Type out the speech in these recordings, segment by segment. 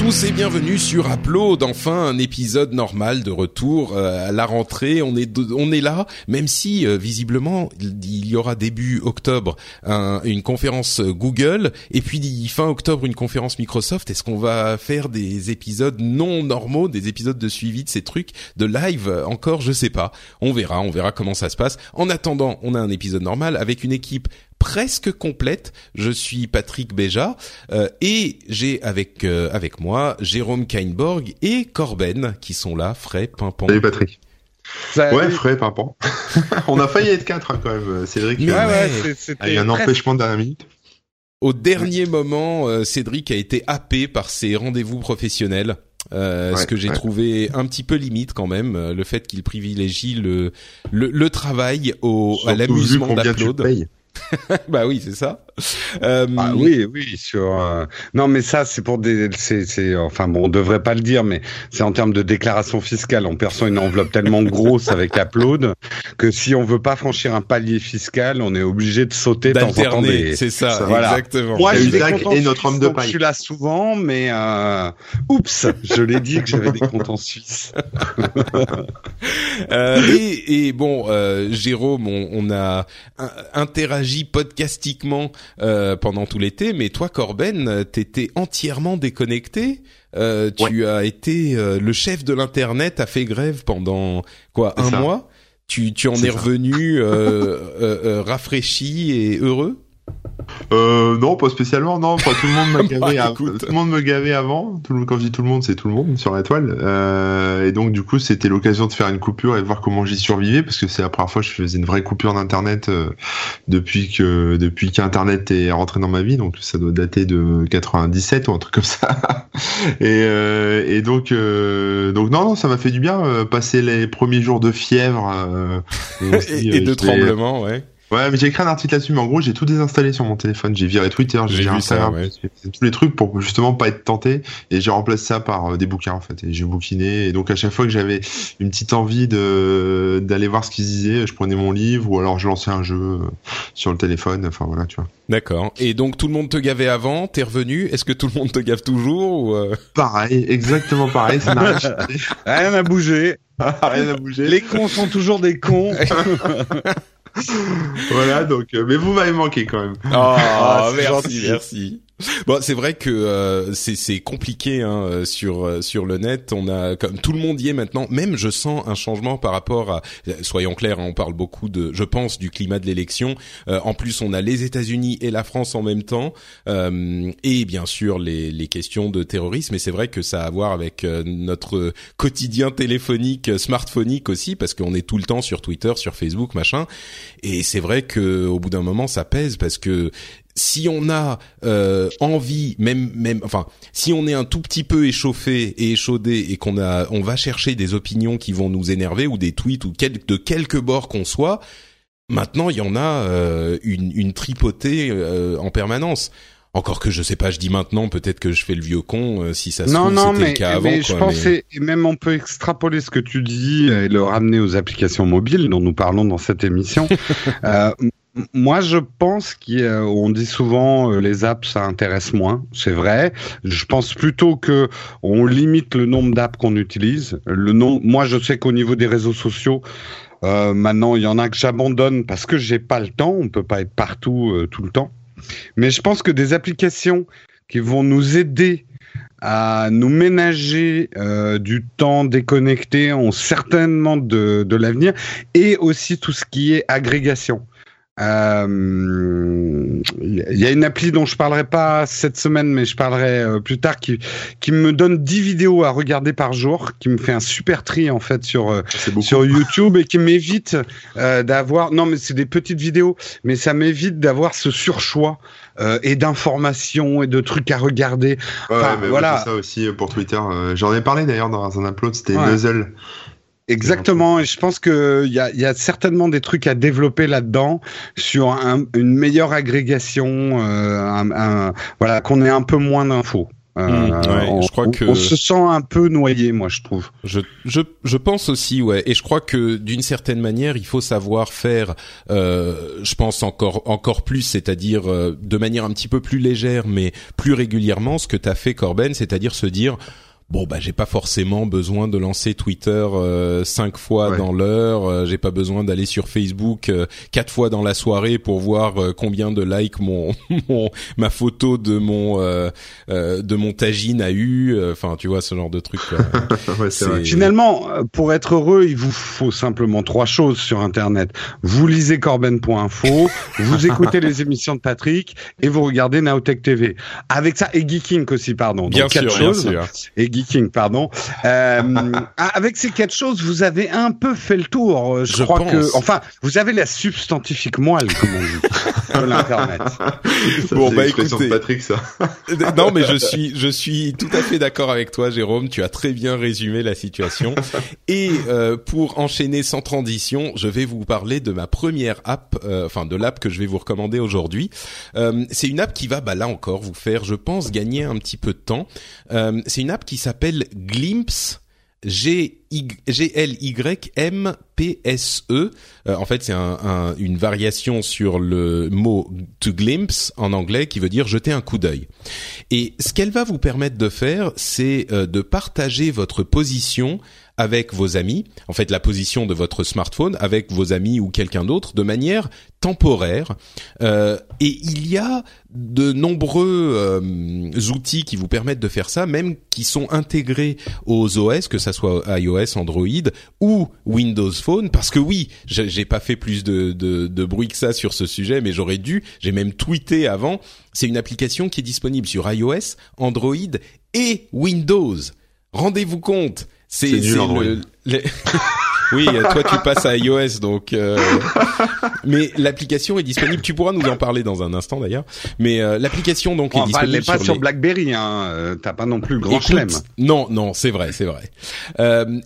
Tous et bienvenue sur Upload, enfin un épisode normal de retour euh, à la rentrée. On est on est là, même si euh, visiblement il y aura début octobre un- une conférence Google et puis fin octobre une conférence Microsoft. Est-ce qu'on va faire des épisodes non normaux, des épisodes de suivi de ces trucs, de live encore? Je sais pas. On verra, on verra comment ça se passe. En attendant, on a un épisode normal avec une équipe presque complète. Je suis Patrick Béja euh, et j'ai avec euh, avec moi Jérôme Kainborg et Corben qui sont là, frais, pimpant. Salut Patrick. Ouais, frais, pimpant. On a failli être quatre hein, quand même, Cédric. Mais Ouais, euh, ouais, c'était un empêchement de dernière minute. Au dernier moment, euh, Cédric a été happé par ses rendez-vous professionnels. Euh, ce que j'ai ouais. trouvé un petit peu limite quand même, euh, le fait qu'il privilégie le le, le travail au à Surtout l'amusement d'Upload. bah oui, c'est ça. Euh, Ah oui, oui, sur. euh, Non, mais ça, c'est pour des. C'est, c'est. Enfin bon, on devrait pas le dire, mais c'est en termes de déclaration fiscale. On perçoit une enveloppe tellement grosse avec Upload que si on veut pas franchir un palier fiscal, on est obligé de sauter de temps des. c'est ça, ça, voilà. exactement. Moi, je suis et notre Suisse, homme de donc paille. Je suis là souvent, mais euh... oups, je l'ai dit que j'avais des comptes en Suisse. Euh, et, et bon, euh, Jérôme, on, on a in- interagi podcastiquement euh, pendant tout l'été, mais toi, Corben, t'étais entièrement déconnecté. Euh, tu as été euh, le chef de l'internet, a fait grève pendant quoi un ça. mois. Tu, tu en es ça. revenu euh, euh, euh, rafraîchi et heureux? Euh, non, pas spécialement, non. Enfin, tout le monde m'a gavé. Bah, av- écoute. Tout le monde me gavait avant. Tout le monde, quand je dis tout le monde, c'est tout le monde sur la toile. Euh, et donc, du coup, c'était l'occasion de faire une coupure et de voir comment j'y survivais, parce que c'est la première fois que je faisais une vraie coupure d'internet euh, depuis que depuis qu'internet est rentré dans ma vie. Donc, ça doit dater de 97 ou un truc comme ça. et, euh, et donc, euh, donc non, non, ça m'a fait du bien. euh, passer les premiers jours de fièvre et, Et, de tremblement, ouais. Ouais, mais j'ai écrit un article là-dessus, mais en gros, j'ai tout désinstallé sur mon téléphone. J'ai viré Twitter, j'ai viré Instagram, ouais. j'ai fait tous les trucs pour justement pas être tenté. Et j'ai remplacé ça par euh, des bouquins, en fait. Et j'ai bouquiné. Et donc, à chaque fois que j'avais une petite envie de d'aller voir ce qu'ils disaient, je prenais mon livre ou alors je lançais un jeu euh, sur le téléphone. Enfin, voilà, tu vois. D'accord. Et donc tout le monde te gavait avant, t'es revenu. Est-ce que tout le monde te gave toujours ou euh? Pareil, exactement pareil. Ça n'a rien changé. Rien n'a bougé. rien à bouger. Les cons sont toujours des cons. Voilà, donc, euh, mais vous m'avez manqué quand même. Ah, c'est merci, gentil. merci. Bon, c'est vrai que euh, c'est compliqué hein, euh, sur euh, sur le net. On a comme tout le monde y est maintenant. Même je sens un changement par rapport à. euh, Soyons clairs, hein, on parle beaucoup de, je pense, du climat de l'élection. Euh, en plus, on a les États-Unis et la France en même temps, euh, et bien sûr les les questions de terrorisme. Et c'est vrai que ça a à voir avec notre quotidien téléphonique, smartphonique aussi, parce qu'on est tout le temps sur Twitter, sur Facebook, machin. Et c'est vrai que au bout d'un moment, ça pèse parce que si on a euh, envie, même même, enfin, si on est un tout petit peu échauffé et échaudé et qu'on a, on va chercher des opinions qui vont nous énerver ou des tweets ou quel, de quelque bord qu'on soit. Maintenant, il y en a euh, une, une tripotée euh, en permanence. Encore que je sais pas, je dis maintenant, peut-être que je fais le vieux con. euh, si ça se Non, trouve, non, c'était mais, le cas avant. mais je quoi, mais- pensais, et même on peut extrapoler ce que tu dis et le ramener aux applications mobiles dont nous parlons dans cette émission. euh, moi, je pense qu'on dit souvent euh, les apps ça intéresse moins, c'est vrai. Je pense plutôt que on limite le nombre d'apps qu'on utilise. Le nom, moi, je sais qu'au niveau des réseaux sociaux, euh, maintenant, il y en a que j'abandonne parce que j'ai pas le temps. On peut pas être partout euh, tout le temps. Mais je pense que des applications qui vont nous aider à nous ménager euh, du temps déconnecté ont certainement de, de l'avenir et aussi tout ce qui est agrégation. Euh, Il y a une appli dont je parlerai pas cette semaine, mais je parlerai euh, plus tard, qui, qui me donne 10 vidéos à regarder par jour, qui me fait un super tri en fait sur euh, beaucoup. sur YouTube et qui m'évite euh, d'avoir non mais c'est des petites vidéos mais ça m'évite d'avoir ce surchoix et d'informations et de trucs à regarder. Enfin, voilà. ça aussi pour Twitter. J'en ai parlé d'ailleurs dans un upload, c'était Nuzzle. Exactement, et je pense qu'il y a, y a certainement des trucs à développer là-dedans sur une meilleure agrégation, euh, voilà, qu'on ait un peu moins d'infos. Euh, mmh, on, je crois que on se sent un peu noyé, moi, je trouve. Je, je, je pense aussi, ouais. Et je crois que d'une certaine manière, il faut savoir faire. Euh, je pense encore encore plus, c'est-à-dire euh, de manière un petit peu plus légère, mais plus régulièrement, ce que t'as fait, Corben, c'est-à-dire se dire bon bah j'ai pas forcément besoin de lancer Twitter euh, cinq fois dans l'heure, euh, j'ai pas besoin d'aller sur Facebook euh, quatre fois dans la soirée pour voir combien de likes mon, mon ma photo de mon de mon tagine a eu, enfin tu vois ce genre de truc. Finalement, pour être heureux, il vous faut simplement trois choses sur internet. Vous lisez corben.info, vous écoutez les émissions de Patrick et vous regardez Nowtech TV. Avec ça et Geeking aussi pardon. Bien sûr, quatre choses. Bien sûr. Et King, pardon. Euh, avec ces quatre choses, vous avez un peu fait le tour. Je, crois que, enfin, vous avez la substantifique moelle, comme on dit, de l'internet. Bon, bah écoutez, Patrick, ça. non, mais je suis, je suis tout à fait d'accord avec toi, Jérôme. Tu as très bien résumé la situation. Et euh, pour enchaîner sans transition, je vais vous parler de ma première app, euh, enfin de l'app que je vais vous recommander aujourd'hui. Euh, c'est une app qui va, bah là encore, vous faire, je pense, gagner un petit peu de temps. Euh, c'est une app qui s'appelle Glimpse. G-L-Y-M-P-S-E. Euh, en fait, c'est un, une variation sur le mot to glimpse en anglais qui veut dire jeter un coup d'œil. Et ce qu'elle va vous permettre de faire, c'est euh, de partager votre position avec vos amis, en fait la position de votre smartphone avec vos amis ou quelqu'un d'autre de manière temporaire. Euh, et il y a de nombreux euh, outils qui vous permettent de faire ça, même qui sont intégrés aux OS, que ça soit iOS, Android ou Windows Phone. Parce que oui, j'ai pas fait plus de, bruit que ça sur ce sujet, mais j'aurais dû. J'ai même tweeté avant. C'est une application qui est disponible sur iOS, Android et Windows. Rendez-vous compte c'est le, oui, toi tu passes à iOS donc euh, mais l'application est disponible, tu pourras nous en parler dans un instant d'ailleurs. Mais euh, l'application donc est disponible elle pas sur, BlackBerry hein, euh, t'as pas non plus le grand chelem. Non, non, c'est vrai, c'est vrai.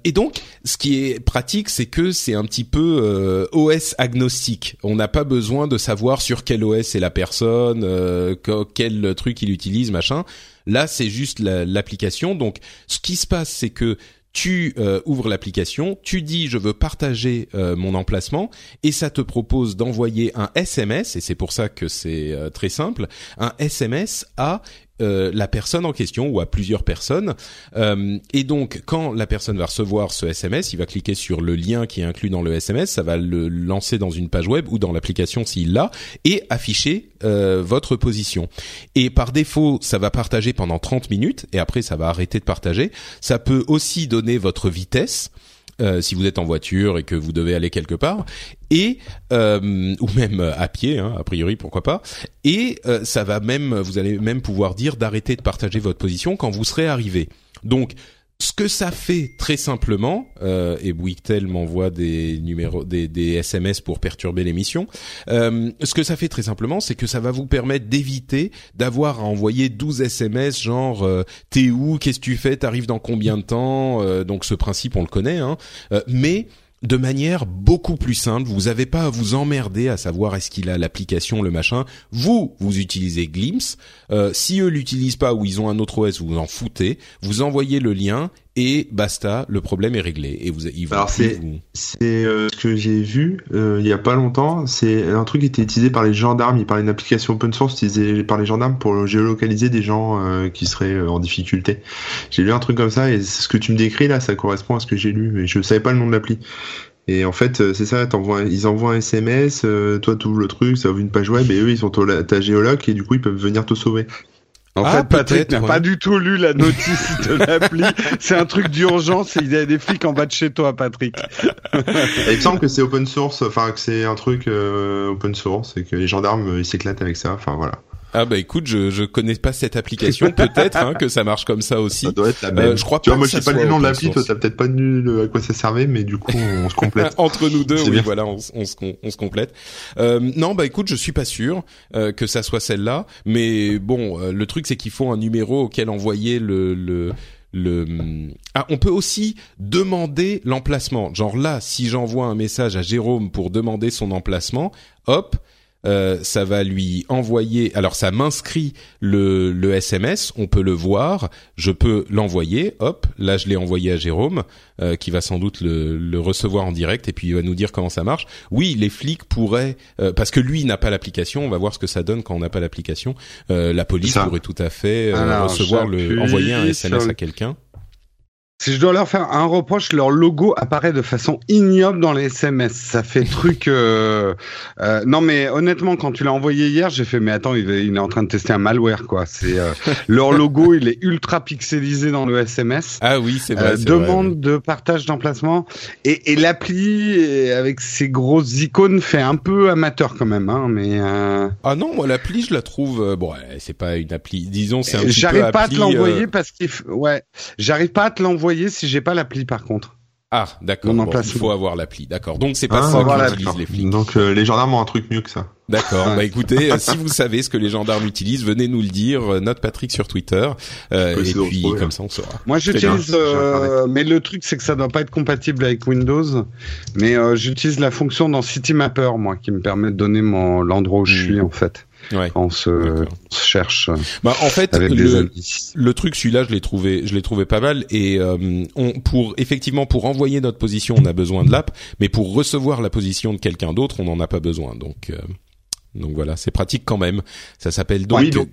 et donc ce qui est pratique, c'est que c'est un petit peu OS agnostique. On n'a pas besoin de savoir sur quel OS est la personne, quel truc il utilise, machin. Là, c'est juste l'application. Donc, ce qui se passe, c'est que tu euh, ouvres l'application, tu dis je veux partager euh, mon emplacement et ça te propose d'envoyer un SMS et c'est pour ça que c'est euh, très simple, un SMS à euh, la personne en question ou à plusieurs personnes. Euh, et donc, quand la personne va recevoir ce SMS, il va cliquer sur le lien qui est inclus dans le SMS, ça va le lancer dans une page web ou dans l'application s'il l'a, et afficher euh, votre position. Et par défaut, ça va partager pendant 30 minutes, et après ça va arrêter de partager. Ça peut aussi donner votre vitesse. Euh, si vous êtes en voiture et que vous devez aller quelque part, et euh, ou même à pied, hein, a priori pourquoi pas. Et euh, ça va même, vous allez même pouvoir dire d'arrêter de partager votre position quand vous serez arrivé. Donc ce que ça fait très simplement, euh, et Bouygues m'envoie des numéros, des, des, SMS pour perturber l'émission. Euh, ce que ça fait très simplement, c'est que ça va vous permettre d'éviter d'avoir à envoyer 12 SMS genre euh, t'es où, qu'est-ce que tu fais, t'arrives dans combien de temps. Euh, donc ce principe on le connaît, hein. Euh, mais de manière beaucoup plus simple. Vous n'avez pas à vous emmerder à savoir est-ce qu'il a l'application, le machin. Vous, vous utilisez Glimpse. Euh, si eux l'utilisent pas ou ils ont un autre OS, vous vous en foutez. Vous envoyez le lien et basta, le problème est réglé. Et vous, ils Alors c'est euh, ce que j'ai vu euh, il y a pas longtemps. C'est un truc qui était utilisé par les gendarmes. Il parlait d'une application open source utilisée par les gendarmes pour géolocaliser des gens euh, qui seraient en difficulté. J'ai lu un truc comme ça et ce que tu me décris là, ça correspond à ce que j'ai lu. Mais je savais pas le nom de l'appli. Et en fait, c'est ça, ils envoient un SMS, toi tu ouvres le truc, ça ouvre une page web et eux ils sont ta géoloc et du coup ils peuvent venir te sauver. En ah, fait, Patrick n'a pas du tout lu la notice de l'appli. C'est un truc d'urgence. Il y a des flics en bas de chez toi, Patrick. il me semble que c'est open source, enfin que c'est un truc euh, open source et que les gendarmes ils s'éclatent avec ça. Enfin voilà. Ah bah écoute, je je connais pas cette application, peut-être hein, que ça marche comme ça aussi. Ça doit être la même. Euh, je crois tu pas vois, moi je sais pas le nom de l'appli, toi t'as peut-être pas de à quoi ça servait, mais du coup on se complète. Entre nous deux, oui, bien. voilà, on, se on se complète. Euh, non, bah écoute, je suis pas sûr euh, que ça soit celle-là, mais bon, euh, le truc c'est qu'il faut un numéro auquel envoyer le le le ah on peut aussi demander l'emplacement genre là si j'envoie un message à Jérôme pour demander son emplacement hop euh, ça va lui envoyer. Alors ça m'inscrit le, le SMS, on peut le voir, je peux l'envoyer. Hop, là je l'ai envoyé à Jérôme, euh, qui va sans doute le, le recevoir en direct et puis il va nous dire comment ça marche. Oui, les flics pourraient, euh, parce que lui il n'a pas l'application, on va voir ce que ça donne quand on n'a pas l'application. Euh, la police pourrait tout à fait euh, Alors, recevoir le, envoyer un SMS à quelqu'un. Si je dois leur faire un reproche, leur logo apparaît de façon ignoble dans les SMS. Ça fait truc. euh, euh, non, mais honnêtement, quand tu l'as envoyé hier, j'ai fait mais attends, il est, il est en train de tester un malware quoi. C'est euh, leur logo, il est ultra pixelisé dans le SMS. Ah oui, c'est vrai. Demande de partage d'emplacement et, et l'appli avec ses grosses icônes fait un peu amateur quand même, hein, mais Ah non, moi l'appli je la trouve bon, c'est pas une appli. Disons c'est un j'arrive pas à te l'envoyer parce qu'il f- ouais, j'arrive pas à te l'envoyer si j'ai pas l'appli par contre. Ah, d'accord. Bon, il faut avoir l'appli. D'accord. Donc c'est pas Ah, ça voilà, qu'utilisent d'accord. les flics. Donc euh, les gendarmes ont un truc mieux que ça. D'accord. Ouais. Bah écoutez, euh, si vous savez ce que les gendarmes utilisent, venez nous le dire. euh, Note Patrick sur Twitter. Euh, et puis comme ça on saura. Moi, j'utilise, euh, mais le truc, c'est que ça doit pas être compatible avec Windows. Mais euh, j'utilise la fonction dans Citymapper, moi, qui me permet de donner mon l'endroit où je Mhm. suis en fait. Ouais. Quand on se, D'accord. on se cherche Bah en fait avec le, truc celui-là je l'ai trouvé je l'ai trouvé pas mal et euh, on pour effectivement pour envoyer notre position on a besoin de l'app mais pour recevoir la position de quelqu'un d'autre on n'en a pas besoin. Donc euh, donc voilà c'est pratique quand même. Ça s'appelle donc Oui, donc-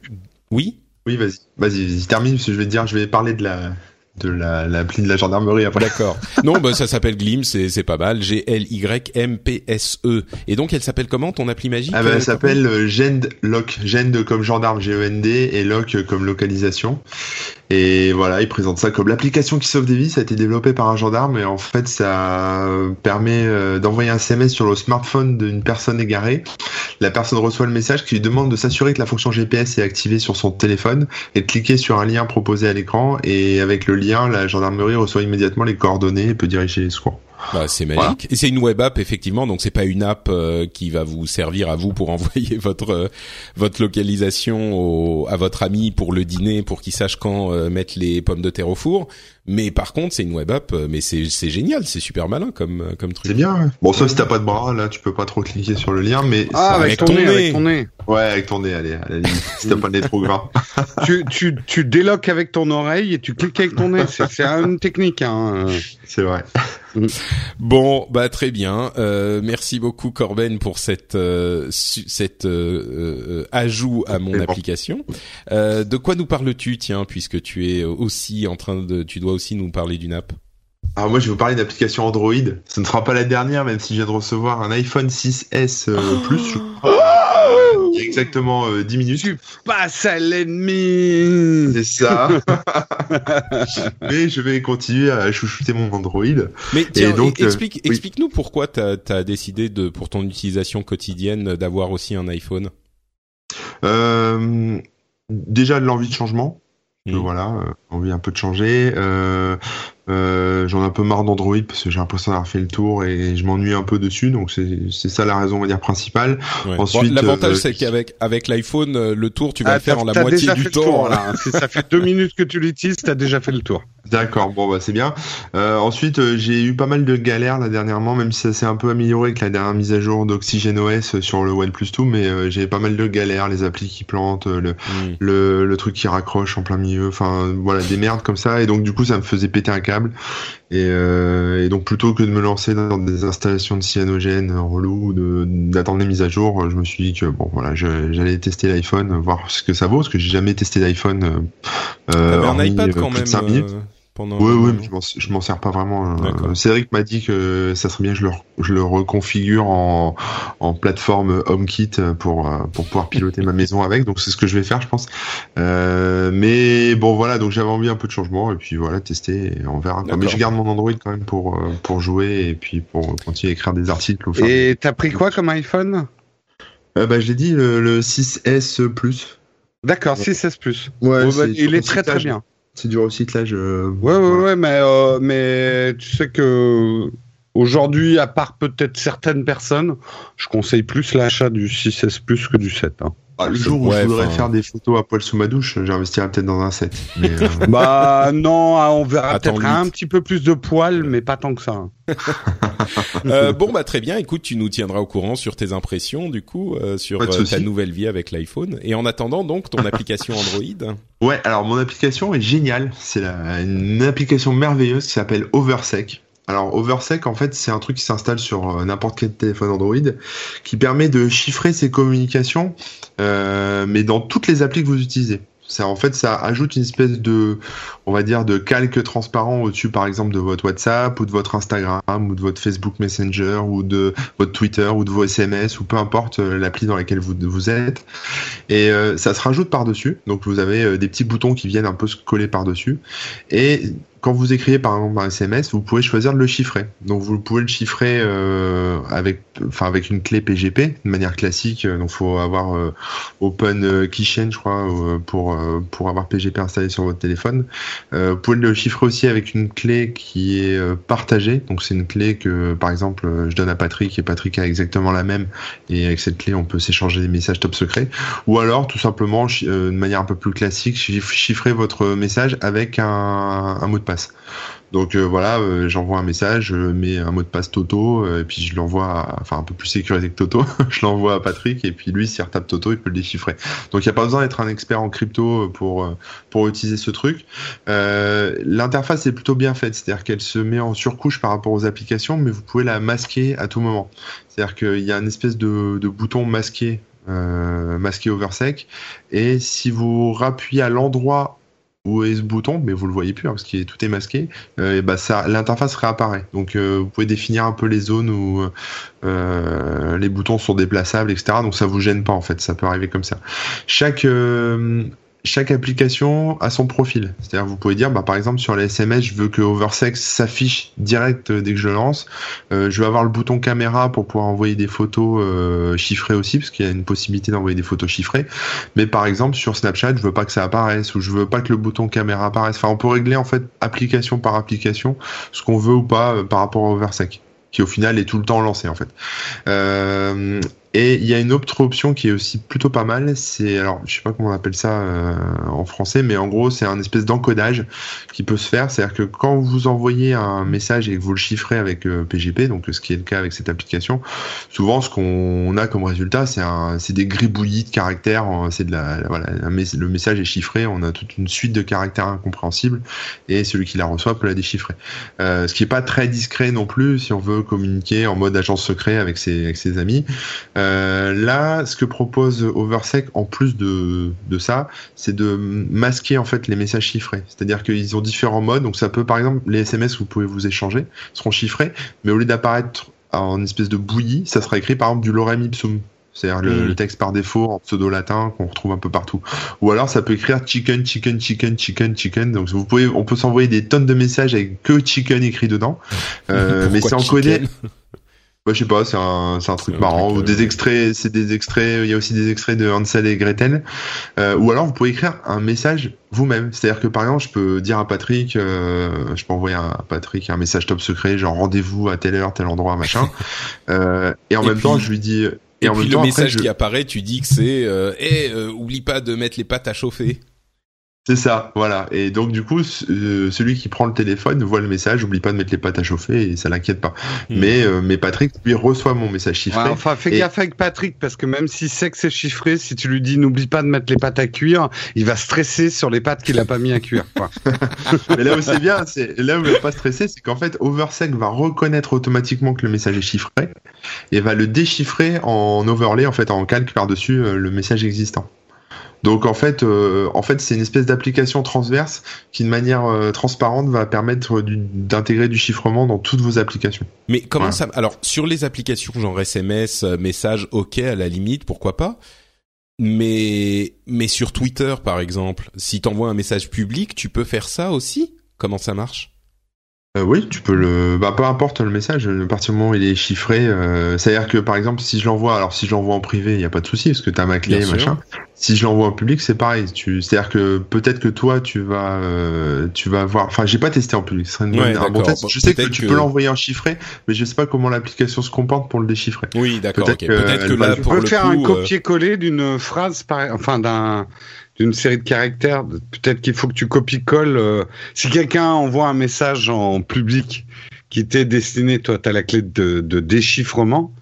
oui? Oui, vas-y, vas-y, termine parce que je vais te dire, je vais parler de la de la l'appli de la gendarmerie après. D'accord. Non, bah ça s'appelle Glim, c'est c'est pas mal. G L Y M P S E. Et donc elle s'appelle comment ton appli magique Ah bah, euh, elle s'appelle euh, Gend Lock, Gend comme gendarme G-E-N-D et Lock comme localisation. Et voilà, il présente ça comme l'application qui sauve des vies. Ça a été développé par un gendarme et en fait, ça permet euh, d'envoyer un SMS sur le smartphone d'une personne égarée. La personne reçoit le message qui lui demande de s'assurer que la fonction GPS est activée sur son téléphone et de cliquer sur un lien proposé à l'écran. Et avec le lien, la gendarmerie reçoit immédiatement les coordonnées et peut diriger les secours. Bah, c'est magique. Et c'est une web app effectivement, donc c'est pas une app euh, qui va vous servir à vous pour envoyer votre euh, votre localisation au, à votre ami pour le dîner, pour qu'il sache quand euh, mettre les pommes de terre au four. Mais par contre, c'est une web app, euh, mais c'est c'est génial, c'est super malin comme euh, comme truc. C'est bien. ouais. Bon, sauf si t'as pas de bras, là, tu peux pas trop cliquer sur le lien, mais Ah, avec, avec ton, ton nez, nez. avec ton nez. Ouais, avec ton nez, allez, limite, si t'as pas le nez trop gras. tu, tu, tu déloques avec ton oreille et tu cliques avec ton nez. C'est c'est une technique. Hein. euh. C'est vrai. Bon, bah très bien. Euh, merci beaucoup Corben pour cette euh, cette euh, euh, ajout à mon bon. application. Euh, de quoi nous parles-tu, tiens, puisque tu es aussi en train de, tu dois aussi nous parler d'une app. Alors moi, je vais vous parler d'application Android. Ce ne sera pas la dernière, même si je viens de recevoir un iPhone 6S euh, Plus, je crois, il y a exactement euh, 10 minutes. Tu passes à l'ennemi. C'est ça. Mais je vais continuer à chouchouter mon Android. Mais tiens, donc, euh, explique, oui. explique-nous pourquoi t'as as décidé de, pour ton utilisation quotidienne, d'avoir aussi un iPhone. Euh, déjà de l'envie de changement. Mhm. Euh, Voilà, euh, envie un peu de changer. Euh, euh, J'en ai un peu marre d'Android parce que j'ai l'impression d'avoir fait le tour et je m'ennuie un peu dessus. Donc c'est c'est ça la raison, on va dire principale. Ouais. Ensuite, Bon, L'avantage, euh, c'est qu'avec avec l'iPhone, euh, le tour, tu vas Ah, le faire en la moitié du temps. tour, là. Si ça fait deux minutes que tu l'utilises, t'as déjà fait le tour. D'accord, bon bah c'est bien. Euh, ensuite, euh, j'ai eu pas mal de galères là dernièrement, même si ça s'est un peu amélioré avec la dernière mise à jour d'Oxygen OS sur le OnePlus 2, mais euh, j'ai pas mal de galères, les applis qui plantent, euh, le, Hmm. le, le truc qui raccroche en plein milieu, enfin voilà des merdes comme ça, et donc du coup ça me faisait péter un câble. Et, euh, et donc plutôt que de me lancer dans des installations de cyanogènes relou d'attendre les mises à jour, je me suis dit que bon voilà, j'allais tester l'iPhone, voir ce que ça vaut, parce que j'ai jamais testé d'iPhone. Euh, euh, un hormis, iPad euh, quand même minutes. Pendant. Oui, oui, mais je m'en- sers pas vraiment. D'accord. Cédric m'a dit que ça serait bien que je le, re- je le reconfigure en, en plateforme HomeKit pour, euh, pour pouvoir piloter ma maison avec. Donc c'est ce que je vais faire, je pense. Euh, mais bon, voilà, donc j'avais envie un peu de changement et puis voilà, tester et on verra. quoi. Mais je garde mon Android quand même pour, euh, pour jouer et puis pour continuer à écrire des articles. Au et t'as pris quoi comme iPhone? Euh, bah, je l'ai dit, le, le 6S Plus. D'accord, 6S Plus. Ouais, bah, il est très très bien. C'est du recyclage. euh, Ouais, ouais, ouais, mais, euh, mais tu sais que aujourd'hui, à part peut-être certaines personnes, je conseille plus l'achat du 6S Plus que du 7. hein. Ah, le jour où Ouais, je voudrais faire des photos à poil sous ma douche, j'investirais peut-être dans un set. Mais, euh, bah non, ah, on verra peut-être un petit peu plus de poils, mais pas tant que ça. Euh, bon bah très bien. Écoute, tu nous tiendras au courant sur tes impressions du coup euh, sur ta nouvelle vie avec l'iPhone. Et en attendant donc ton application Android. Ouais, alors mon application est géniale. C'est une application merveilleuse qui s'appelle Oversec. Alors Oversec, en fait, c'est un truc qui s'installe sur euh, n'importe quel téléphone Android, qui permet de chiffrer ses communications, euh, mais dans toutes les applis que vous utilisez. En fait, ça ajoute une espèce de, on va dire, de calque transparent au-dessus, par exemple, de votre WhatsApp ou de votre Instagram ou de votre Facebook Messenger ou de votre Twitter ou de vos SMS ou peu importe euh, l'appli dans laquelle vous, êtes. Et ça se rajoute par-dessus. Donc vous avez des petits boutons qui viennent un peu se coller par-dessus. Et quand vous écrivez par exemple un SMS, vous pouvez choisir de le chiffrer. Donc vous pouvez le chiffrer euh, avec, enfin avec une clé PGP de manière classique. Euh, Donc faut avoir euh, Open euh, Keychain, je crois, euh, pour pour avoir PGP installé sur votre téléphone. Euh, vous pouvez le chiffrer aussi avec une clé qui est partagée. Donc c'est une clé que par exemple je donne à Patrick et Patrick a exactement la même. Et avec cette clé, on peut s'échanger des messages top secrets. Ou alors, tout simplement, de manière un peu plus classique, chiff- chiffrer votre message avec un, un mot de passe. Donc euh, voilà, euh, j'envoie un message, je mets un mot de passe Toto, euh, et puis je l'envoie, enfin un peu plus sécurisé que Toto, je l'envoie à Patrick, et puis lui, s'il retape Toto, il peut le déchiffrer. Donc il n'y a pas besoin d'être un expert en crypto pour, pour utiliser ce truc. L'interface est plutôt bien faite, c'est-à-dire qu'elle se met en surcouche par rapport aux applications, mais vous pouvez la masquer à tout moment. C'est-à-dire qu'il y a une espèce de, de bouton masqué, euh, masqué oversec, et si vous rappuyez à l'endroit où est ce bouton, mais vous le voyez plus hein, parce que tout est masqué, euh, et bah ça, l'interface réapparaît. Donc euh, vous pouvez définir un peu les zones où euh, les boutons sont déplaçables, etc. Donc ça vous gêne pas en fait, ça peut arriver comme ça. Chaque euh, chaque application a son profil. C'est-à-dire, vous pouvez dire, bah, par exemple, sur les SMS, je veux que Oversex s'affiche direct euh, dès que je lance. Euh, je veux avoir le bouton caméra pour pouvoir envoyer des photos euh, chiffrées aussi, parce qu'il y a une possibilité d'envoyer des photos chiffrées. Mais par exemple, sur Snapchat, je veux pas que ça apparaisse, ou je veux pas que le bouton caméra apparaisse. Enfin, on peut régler, en fait, application par application, ce qu'on veut ou pas euh, par rapport à Oversec qui au final est tout le temps lancé en fait. Euh, et il y a une autre option qui est aussi plutôt pas mal, c'est alors je sais pas comment on appelle ça euh, en français, mais en gros c'est un espèce d'encodage qui peut se faire, c'est-à-dire que quand vous envoyez un message et que vous le chiffrez avec euh, PGP, donc ce qui est le cas avec cette application, souvent ce qu'on a comme résultat c'est des gribouillis de caractères, euh, c'est de la voilà le message est chiffré, on a toute une suite de caractères incompréhensibles et celui qui la reçoit peut la déchiffrer. Euh, ce qui est pas très discret non plus si on veut communiquer en mode agent secret avec ses, avec ses amis. Euh, là, ce que propose Oversec en plus de, de ça, c'est de masquer en fait les messages chiffrés. C'est-à-dire qu'ils ont différents modes. Donc ça peut, par exemple, les SMS que vous pouvez vous échanger seront chiffrés, mais au lieu d'apparaître en espèce de bouillie, ça sera écrit par exemple du lorem ipsum. C'est-à-dire le, Mhm. le texte par défaut en pseudo-latin qu'on retrouve un peu partout. Ou alors ça peut écrire chicken, chicken, chicken, chicken, chicken. Donc vous pouvez, on peut s'envoyer des tonnes de messages avec que chicken écrit dedans. Euh, mais c'est encodé. Bah, je sais pas, c'est un, c'est un truc un marrant. truc, ou euh, des extraits, c'est des extraits, il y a aussi des extraits de Hansel et Gretel. Euh, ou alors vous pouvez écrire un message vous-même. C'est-à-dire que par exemple, je peux dire à Patrick, euh, je peux envoyer à Patrick un message top secret, genre rendez-vous à telle heure, tel endroit, machin. euh, et en Et même puis- temps, je lui dis, Et, en puis même le temps, après, message je- qui apparaît, tu dis que c'est euh, Eh, euh, oublie pas de mettre les pattes à chauffer. C'est ça, voilà. Et donc du coup, euh, celui qui prend le téléphone voit le message, oublie pas de mettre les pattes à chauffer et ça l'inquiète pas. Hmm. Mais euh, mais Patrick lui reçoit mon message chiffré. Ouais, enfin, fais Et- gaffe avec Patrick, parce que même s'il sait que c'est chiffré, si tu lui dis n'oublie pas de mettre les pâtes à cuire, il va stresser sur les pâtes qu'il a pas mis à cuire. Quoi. Mais là où c'est bien, c'est là où il va pas stresser, c'est qu'en fait Oversec va reconnaître automatiquement que le message est chiffré et va le déchiffrer en overlay, en fait en calque par dessus le message existant. Donc en fait, euh, en fait, c'est une espèce d'application transverse qui, de manière euh, transparente, va permettre d'intégrer du chiffrement dans toutes vos applications. Mais comment Ouais. ça Alors sur les applications genre SMS, euh, message, ok à la limite, pourquoi pas Mais mais sur Twitter par exemple, si t'envoies un message public, tu peux faire ça aussi? Comment ça marche? Euh, oui, tu peux le. Bah, peu importe le message, à partir du moment où il est chiffré. Euh... C'est-à-dire que par exemple, si je l'envoie, alors si je l'envoie en privé, il n'y a pas de souci parce que tu as ma clé, Bien sûr. machin. Si je l'envoie en public, c'est pareil. Tu... C'est-à-dire que peut-être que toi, tu vas, euh, tu vas voir. Enfin, j'ai pas testé en public. Ce serait une Ouais, bonne- un bon test. Je sais que tu peux l'envoyer en chiffré, mais je sais pas comment l'application se comporte pour le déchiffrer. Oui, d'accord. Peut-être ok. que Peut-être que là, va- Tu pour peux le faire coup, un euh, copier-coller d'une phrase, par... enfin d'un d'une série de caractères. Peut-être qu'il faut que tu copies-colles. euh, Si quelqu'un envoie un message en public qui t'est destiné, toi, tu as la clé de, de déchiffrement.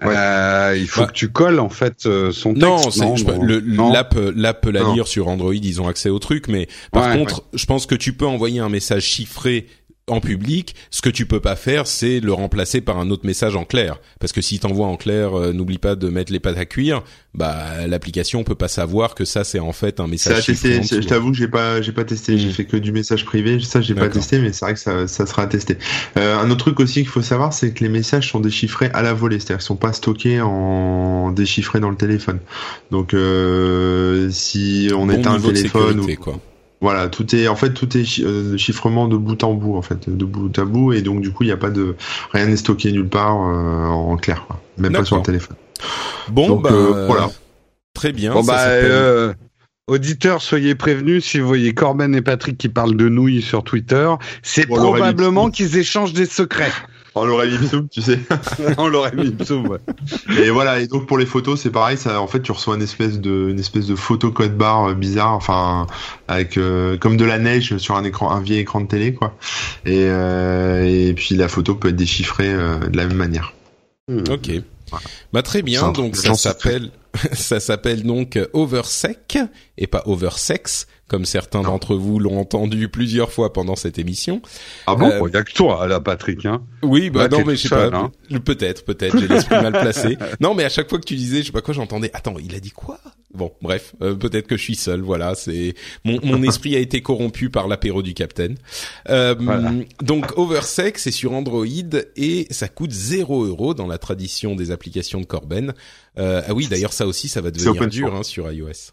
Ouais. euh, il faut Bah. que tu colles en fait euh, son texte. Non, non l'app, l'app peut la lire sur Android, ils ont accès au truc, mais par Ouais, contre, je pense que tu peux envoyer un message chiffré en public. Ce que tu peux pas faire, c'est le remplacer par un autre message en clair, parce que si t'envoies en clair, euh, n'oublie pas de mettre les pattes à cuire. Bah, l'application peut pas savoir que ça c'est en fait un message tester. en Je t'avoue que j'ai pas, j'ai pas testé. J'ai Mhm. fait que du message privé. Ça, j'ai pas testé, mais c'est vrai que ça, ça sera à tester. Euh, un autre truc aussi qu'il faut savoir, c'est que les messages sont déchiffrés à la volée, c'est-à-dire qu'ils sont pas stockés en déchiffrés dans le téléphone. Donc, euh, si on Bon éteint de téléphone, sécurité, ou- quoi. Voilà, tout est, en fait, tout est chi- euh, chiffrement de bout en bout, en fait, de bout à bout, et donc du coup, il n'y a pas de, rien n'est stocké nulle part euh, en clair, quoi. Même pas sur le téléphone. Bon, Donc, bah, euh, voilà. Très bien. Bon ça bah, euh, auditeurs, soyez prévenus si vous voyez Corben et Patrick qui parlent de nouilles sur Twitter, c'est probablement qu'ils échangent des secrets. On l'aurait mis dessous, tu sais. On l'aurait mis dessous. ouais. Et voilà, et donc pour les photos, c'est pareil, ça, en fait, tu reçois une espèce de, une espèce de photo code barre euh, bizarre, enfin, avec euh, comme de la neige sur un écran, un vieil écran de télé, quoi. Et, euh, et puis la photo peut être déchiffrée euh, de la même manière. Ok. Bah très bien. Donc ça s'appelle ça s'appelle donc Oversec et pas Oversex comme certains d'entre vous l'ont entendu plusieurs fois pendant cette émission. Ah bon? Euh, Bon, y a que toi là, Patrick. Hein. Oui, bah non mais je sais seul, pas. hein. Peut-être, peut-être. J'ai l'esprit mal placé. Non, mais à chaque fois que tu disais, je sais pas quoi, j'entendais. Attends, il a dit quoi? Bon, bref, euh, peut-être que je suis seul. Voilà, c'est mon mon esprit a été corrompu par l'apéro du Capitaine. Euh, Voilà. Donc Oversec, c'est sur Android et ça coûte 0 euros dans la tradition des applications de Corben. Euh, ah oui, d'ailleurs ça aussi, ça va devenir dur hein, sur iOS.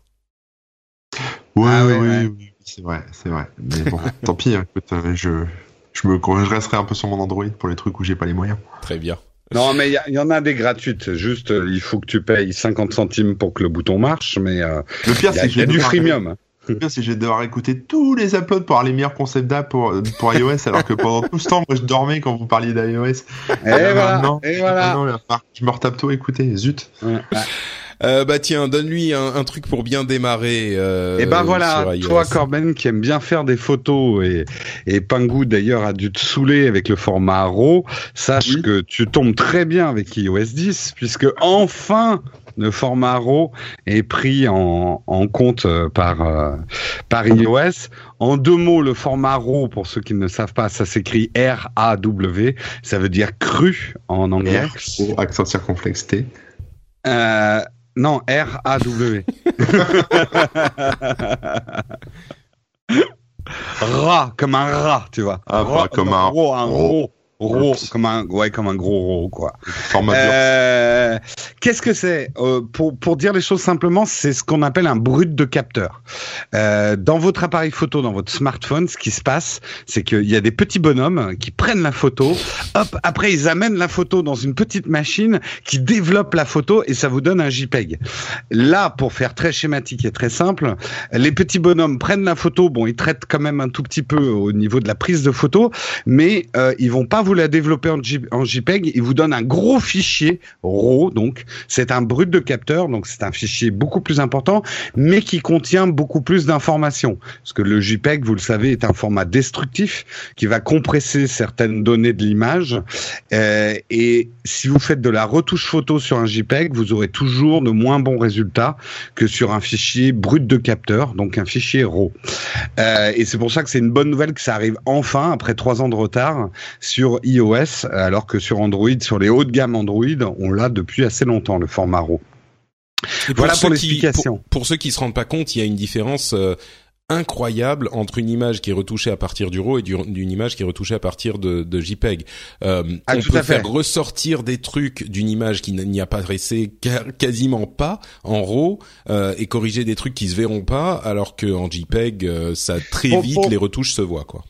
Ouais, Ah ouais, oui, ouais. oui, c'est vrai, c'est vrai. Mais bon, tant pis, hein, écoute, euh, je, je me, je resterai un peu sur mon Android pour les trucs où j'ai pas les moyens. Très bien. Non, mais il y, en a des gratuites. Juste, euh, il faut que tu payes 50 centimes pour que le bouton marche, mais euh, Le pire, il y a, c'est que y a je vais du devoir- freemium. hein. Le pire, c'est que je vais devoir écouter tous les uploads pour avoir les meilleurs concepts d'app pour, pour iOS, alors que pendant tout ce temps, moi, je dormais quand vous parliez d'iOS. Et Ah, voilà. maintenant, Et voilà. je me retape tout, écoutez, zut. Ouais, ouais. Euh, bah tiens, donne-lui un, un truc pour bien démarrer. Euh, Et ben voilà, toi Corben qui aime bien faire des photos et, et Pingu d'ailleurs a dû te saouler avec le format RAW, sache Oui. que tu tombes très bien avec iOS 10 puisque enfin le format RAW est pris en, en compte euh, par, euh, par iOS. En deux mots, le format RAW, pour ceux qui ne savent pas, ça s'écrit R-A-W, ça veut dire cru en anglais. R, accent circonflexe T. Euh, non, R-A-W. rat, comme un rat, tu vois. Ah, Rat, comme un un gros, gros, Oups. comme un, ouais, comme un gros rat, quoi. Euh, Qu'est-ce que c'est Euh, pour, pour dire les choses simplement, c'est ce qu'on appelle un brut de capteur. Euh, dans votre appareil photo, dans votre smartphone, ce qui se passe, c'est qu'il y a des petits bonhommes qui prennent la photo, hop, après ils amènent la photo dans une petite machine qui développe la photo et ça vous donne un JPEG. Là, pour faire très schématique et très simple, les petits bonhommes prennent la photo, bon, ils traitent quand même un tout petit peu au niveau de la prise de photo, mais ils vont pas vous la développer en, JPEG, ils vous donnent un gros fichier RAW, donc c'est un brut de capteur, donc c'est un fichier beaucoup plus important, mais qui contient beaucoup plus d'informations. Parce que le JPEG, vous le savez, est un format destructif qui va compresser certaines données de l'image. Euh, et si vous faites de la retouche photo sur un JPEG, vous aurez toujours de moins bons résultats que sur un fichier brut de capteur, donc un fichier RAW. Euh, et c'est pour ça que c'est une bonne nouvelle que ça arrive enfin, après trois ans de retard, sur iOS, alors que sur Android, sur les hauts de gamme Android, on l'a depuis assez longtemps, le format RAW. Voilà pour l'explication. Pour, pour ceux qui se rendent pas compte, il y a une différence euh, incroyable entre une image qui est retouchée à partir du RAW et du- d'une image qui est retouchée à partir de, de JPEG. Euh, Ah, on peut fait. faire ressortir des trucs d'une image qui n'y apparaissait ca- quasiment pas en RAW euh, et corriger des trucs qui se verront pas, alors que en JPEG, euh, ça très vite les retouches se voient quoi.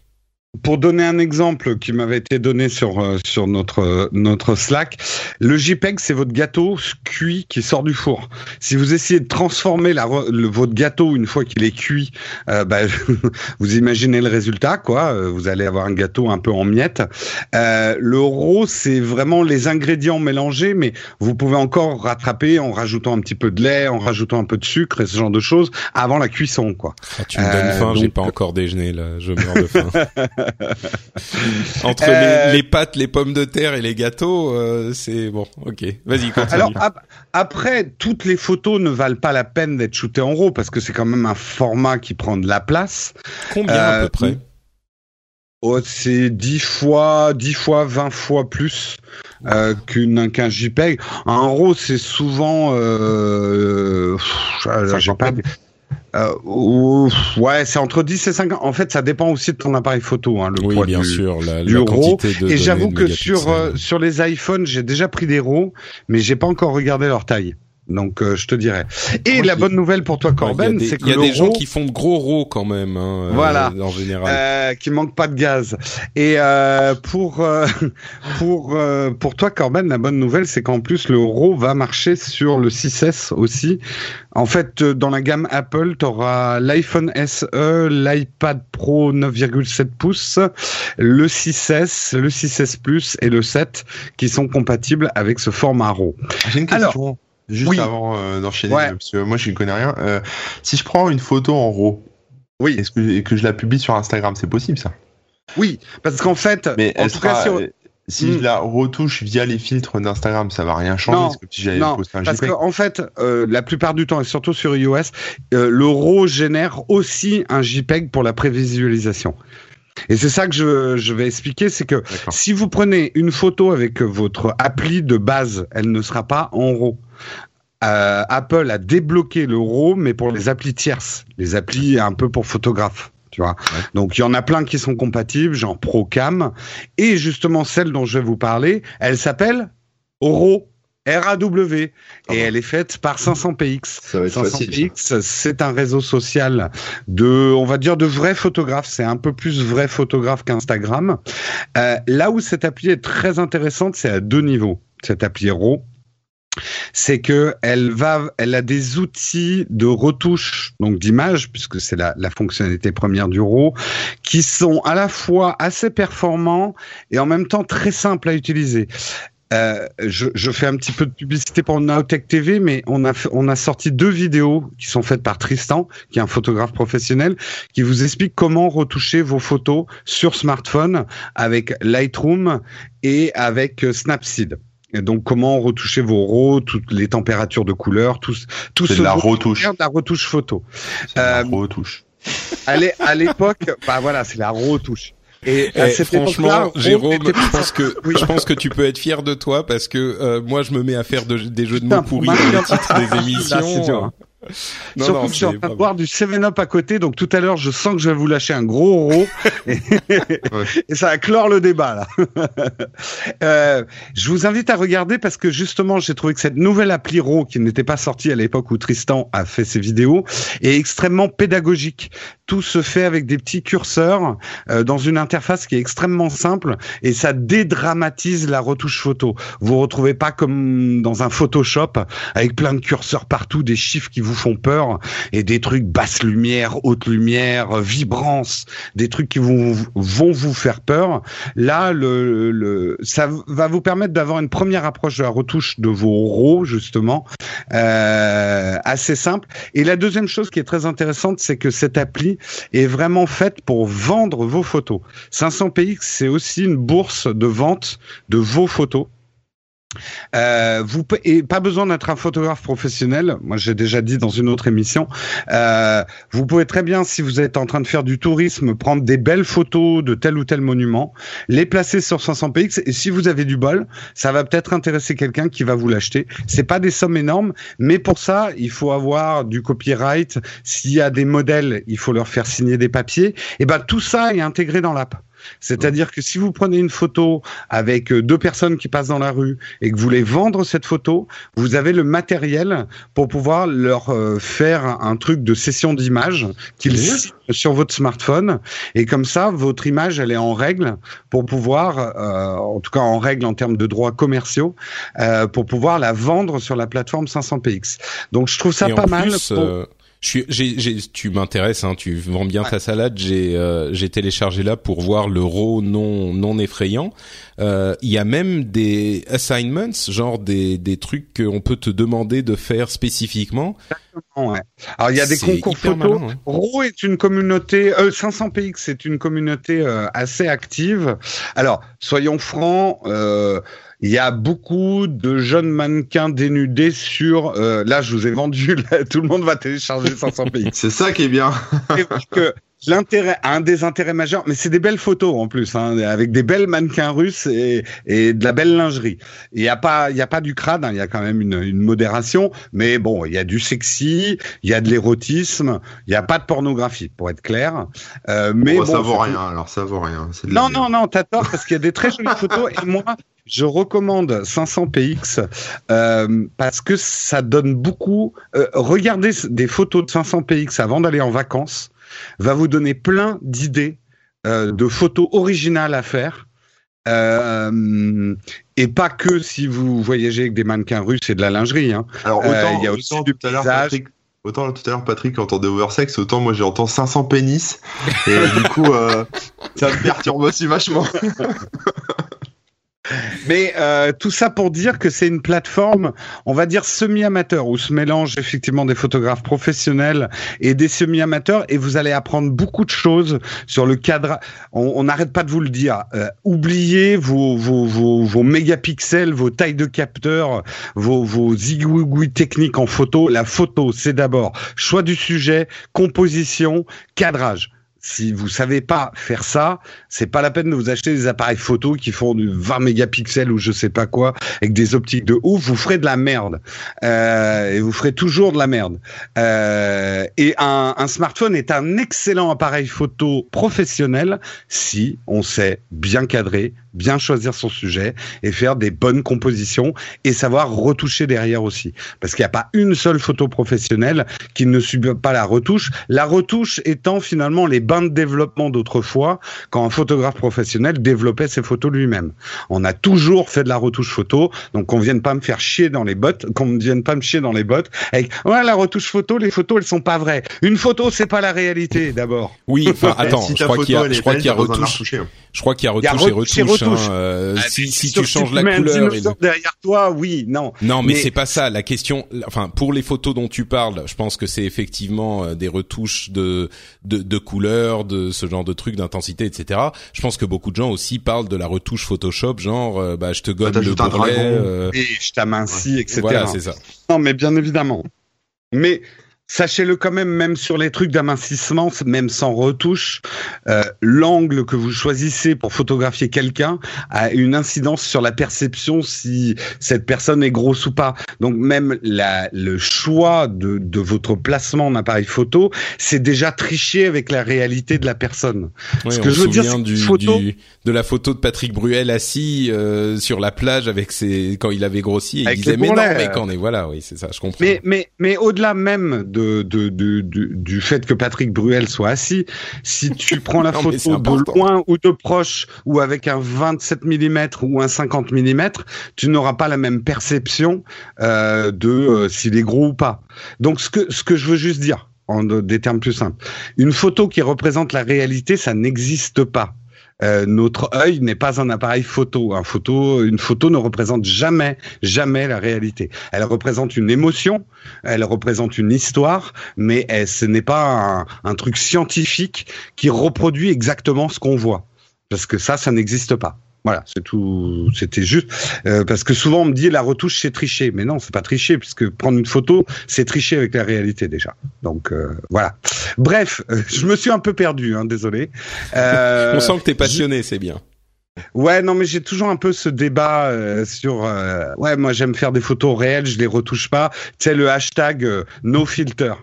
Pour donner un exemple qui m'avait été donné sur euh, sur notre notre Slack, le JPEG c'est votre gâteau cuit qui sort du four. Si vous essayez de transformer la, votre gâteau une fois qu'il est cuit, euh, bah, vous imaginez le résultat quoi. Euh, vous allez avoir un gâteau un peu en miettes. Euh, le raw c'est vraiment les ingrédients mélangés, mais vous pouvez encore rattraper en rajoutant un petit peu de lait, en rajoutant un peu de sucre et ce genre de choses avant la cuisson quoi. Ah, tu me donnes faim, j'ai pas encore déjeuné là, je meurs de faim. Entre les, les, pâtes, les pommes de terre et les gâteaux, euh, c'est bon. Ok, vas-y continue. Alors après, toutes les photos ne valent pas la peine d'être shootées en RAW parce que c'est quand même un format qui prend de la place. Combien à peu près? oh, c'est 10 fois, 10 fois, 20 fois plus euh, qu'une qu'un JPEG. Un RAW, c'est souvent, euh, j'ai pas, euh, ouais, c'est entre 10 et 50. En fait, ça dépend aussi de ton appareil photo, hein, le oui, poids bien du, sûr, la, du la RAW. quantité de Et j'avoue que sur euh, sur les iPhones, j'ai déjà pris des RAW, mais j'ai pas encore regardé leur taille. Donc euh, je te dirais. Et Moi, la bonne nouvelle pour toi, Corben, c'est que il y a des gens qui font de gros RAW quand même, hein, euh, Voilà. en général. euh, qui manque pas de gaz. Et euh, pour euh, pour euh, pour toi, Corben, la bonne nouvelle, c'est qu'en plus le RAW va marcher sur le 6S aussi. En fait, euh, dans la gamme Apple, tu auras l'iPhone SE, l'iPad Pro 9,7 pouces, le 6S, le 6S Plus et le 7 qui sont compatibles avec ce format RAW. J'ai une Alors, question. Juste oui. avant euh, d'enchaîner, Ouais. parce que moi je ne connais rien. Euh, si je prends une photo en RAW, Oui. est-ce que, et que je la publie sur Instagram, c'est possible ça? Oui, parce qu'en fait, Mais en tout cas, sera- sur- euh, si Hmm. je la retouche via les filtres d'Instagram, ça va rien changer. Non, parce que si non, un Parce qu'en en fait, euh, la plupart du temps, et surtout sur iOS, le RAW génère aussi un JPEG pour la prévisualisation. Et c'est ça que je, je vais expliquer, c'est que si vous prenez une photo avec votre appli de base, elle ne sera pas en RAW. Euh, Apple a débloqué le RAW, mais pour les applis tierces, les applis un peu pour photographes. Tu vois. Donc il y en a plein qui sont compatibles, genre ProCam, et justement celle dont je vais vous parler, elle s'appelle RAW. RAW et elle est faite par 500px. Ça va être facile. ça. 500px, c'est un réseau social de, on va dire, de vrais photographes. C'est un peu plus vrai photographe qu'Instagram. Euh, là où cette appli est très intéressante, c'est à deux niveaux. Cette appli RAW, c'est que elle a des outils de retouche, donc d'image, puisque c'est la, fonctionnalité première du RAW, qui sont à la fois assez performants et en même temps très simples à utiliser. Euh, je, fais un petit peu de publicité pour Nowtech TV, mais on a, on a sorti deux vidéos qui sont faites par Tristan, qui est un photographe professionnel, qui vous explique comment retoucher vos photos sur smartphone avec Lightroom et avec euh, Snapseed. Et donc, comment retoucher vos RAW, toutes les températures de couleur, tout, tout C'est ce de la retouche. de la retouche photo. La Euh, retouche. À l'é- à l'époque, bah voilà, c'est la retouche. Et Eh, cette franchement, Jérôme, je pense que Oui. je pense que tu peux être fier de toi parce que euh, moi je me mets à faire de- des jeux de mots pourris pour dans les titres des Là, émissions. hein. Non, Surtout non, que je suis en train de boire du 7-Up à côté, donc tout à l'heure, je sens que je vais vous lâcher un gros euro. et, et ça va clore le débat, là. euh, je vous invite à regarder parce que justement, j'ai trouvé que cette nouvelle appli RAW, qui n'était pas sortie à l'époque où Tristan a fait ses vidéos, est extrêmement pédagogique. Tout se fait avec des petits curseurs euh, dans une interface qui est extrêmement simple et ça dédramatise la retouche photo. Vous retrouvez pas comme dans un Photoshop avec plein de curseurs partout, des chiffres qui vous font peur et des trucs basse lumière, haute lumière, vibrance, des trucs qui vont vous faire peur. Là, le, le, ça va vous permettre d'avoir une première approche de la retouche de vos RAW, justement, euh, assez simple. Et la deuxième chose qui est très intéressante, c'est que cette appli est vraiment faite pour vendre vos photos. 500px, c'est aussi une bourse de vente de vos photos. Euh, vous et pas besoin d'être un photographe professionnel. Moi, j'ai déjà dit dans une autre émission. Euh, vous pouvez très bien, si vous êtes en train de faire du tourisme, prendre des belles photos de tel ou tel monument, les placer sur 500px. Et si vous avez du bol, ça va peut-être intéresser quelqu'un qui va vous l'acheter. C'est pas des sommes énormes, mais pour ça, il faut avoir du copyright. S'il y a des modèles, il faut leur faire signer des papiers. Et ben tout ça est intégré dans l'app. C'est-à-dire que si vous prenez une photo avec euh, deux personnes qui passent dans la rue et que vous voulez vendre cette photo, vous avez le matériel pour pouvoir leur euh, faire un truc de session d'image qu'ils sur votre smartphone et comme ça votre image elle est en règle pour pouvoir euh, en tout cas en règle en termes de droits commerciaux euh, pour pouvoir la vendre sur la plateforme 500px. Donc je trouve ça pas mal. Euh, tu m'intéresses, hein, tu vends bien ta salade. J'ai, euh, j'ai téléchargé là pour voir le RAW non non effrayant. Euh, il y a même des assignments, genre des des trucs qu'on peut te demander de faire spécifiquement. Exactement, ouais. Alors il y a des concours photos. RAW est une communauté, 500px c'est une communauté assez active. Alors soyons francs. Euh, il y a beaucoup de jeunes mannequins dénudés sur. Euh, là, je vous ai vendu. tout le monde va télécharger 500 pays. C'est ça qui est bien. que l'intérêt, un des intérêts majeurs, mais c'est des belles photos en plus, hein, avec des belles mannequins russes et, et de la belle lingerie. Il y a pas, il y a pas du crade, hein, il y a quand même une, une, modération, mais bon, il y a du sexy, il y a de l'érotisme, il y a pas de pornographie, pour être clair. Euh, mais bon, ça vaut rien. Alors ça vaut rien. Non, non, non, t'as tort parce qu'il y a des très jolies photos et moi, je recommande 500px euh, parce que ça donne beaucoup. Euh, regardez des photos de 500px avant d'aller en vacances va vous donner plein d'idées euh, de photos originales à faire. Euh, et pas que si vous voyagez avec des mannequins russes et de la lingerie. Hein. Alors autant, il y a aussi du tout à l'heure Patrick, autant tout à l'heure Patrick entendait oversex, autant moi j'entends 500 pénis et du coup ça me perturbe aussi vachement. Mais euh, tout ça pour dire que c'est une plateforme, on va dire semi-amateur, où se mélangent effectivement des photographes professionnels et des semi-amateurs, et vous allez apprendre beaucoup de choses sur le cadre. On n'arrête pas de vous le dire. Euh, oubliez vos, vos, vos, vos, mégapixels, vos tailles de capteurs, vos, vos techniques en photo. La photo, c'est d'abord choix du sujet, composition, cadrage. Si vous savez pas faire ça, c'est pas la peine de vous acheter des appareils photo qui font du 20 mégapixels ou je sais pas quoi avec des optiques de ouf. Vous ferez de la merde euh, et vous ferez toujours de la merde. Euh, et un, un, smartphone est un excellent appareil photo professionnel si on sait bien cadrer, bien choisir son sujet et faire des bonnes compositions et savoir retoucher derrière aussi. Parce qu'il n'y a pas une seule photo professionnelle qui ne subit pas la retouche. La retouche étant finalement les bains de développement d'autrefois quand un photographe professionnel développait ses photos lui-même. On a toujours fait de la retouche photo, donc on vienne pas me faire chier dans les bottes, qu'on ne vienne pas me chier dans les bottes avec ouais la retouche photo, les photos elles sont pas vraies. Une photo c'est pas la réalité d'abord. Oui, enfin attends, je crois qu'il y a, je crois qu'il y a retouche. Je crois qu'il y a retouche et retouche. Euh, ah, si, si tu changes la couleur, derrière toi, oui, non. Non, mais, c'est pas ça. La question, enfin, pour les photos dont tu parles, je pense que c'est effectivement euh, des retouches de de, de couleurs, de ce genre de trucs, d'intensité, etc. Je pense que beaucoup de gens aussi parlent de la retouche Photoshop, genre, euh, bah, je te gomme le bourrelet, et je t'amincis, etc. Voilà, c'est ça. Non, mais bien évidemment. Mais Sachez-le quand même, même sur les trucs d'amincissement, même sans retouche, euh, l'angle que vous choisissez pour photographier quelqu'un a une incidence sur la perception si cette personne est grosse ou pas. Donc même la, le choix de, de votre placement en appareil photo, c'est déjà triché avec la réalité de la personne. Oui, Ce que je veux dire, du, photo... du, de la photo de Patrick Bruel assis euh, sur la plage avec ses quand il avait grossi, et il disait mais non, mais quand on est voilà, oui, c'est ça, je comprends. Mais mais mais au-delà même de, de, de, du fait que Patrick Bruel soit assis. Si tu prends la photo de loin ou de proche ou avec un 27 mm ou un 50 mm, tu n'auras pas la même perception euh, de euh, s'il est gros ou pas. Donc ce que ce que je veux juste dire en des termes plus simples, une photo qui représente la réalité, ça n'existe pas. Euh, notre œil n'est pas un appareil photo. Un photo, une photo ne représente jamais, jamais la réalité. Elle représente une émotion, elle représente une histoire, mais elle, ce n'est pas un, un truc scientifique qui reproduit exactement ce qu'on voit. Parce que ça, ça n'existe pas. Voilà, c'est tout. C'était juste euh, parce que souvent on me dit la retouche c'est tricher, mais non, c'est pas tricher puisque prendre une photo c'est tricher avec la réalité déjà. Donc euh, voilà. Bref, euh, je me suis un peu perdu, hein, désolé. on sent que t'es passionné, c'est bien. Ouais, non, mais j'ai toujours un peu ce débat sur. ouais, moi j'aime faire des photos réelles, je les retouche pas. Tu sais le hashtag no filter.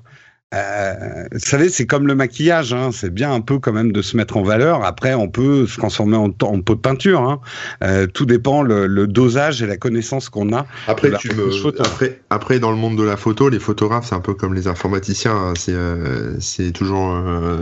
Euh, vous savez, c'est comme le maquillage, hein, c'est bien un peu quand même de se mettre en valeur. Après, on peut se transformer en, en pot de peinture. Hein. Euh, tout dépend le, le, dosage et la connaissance qu'on a. Après, tu me... après, après, dans le monde de la photo, les photographes, c'est un peu comme les informaticiens. Hein. C'est, euh, c'est toujours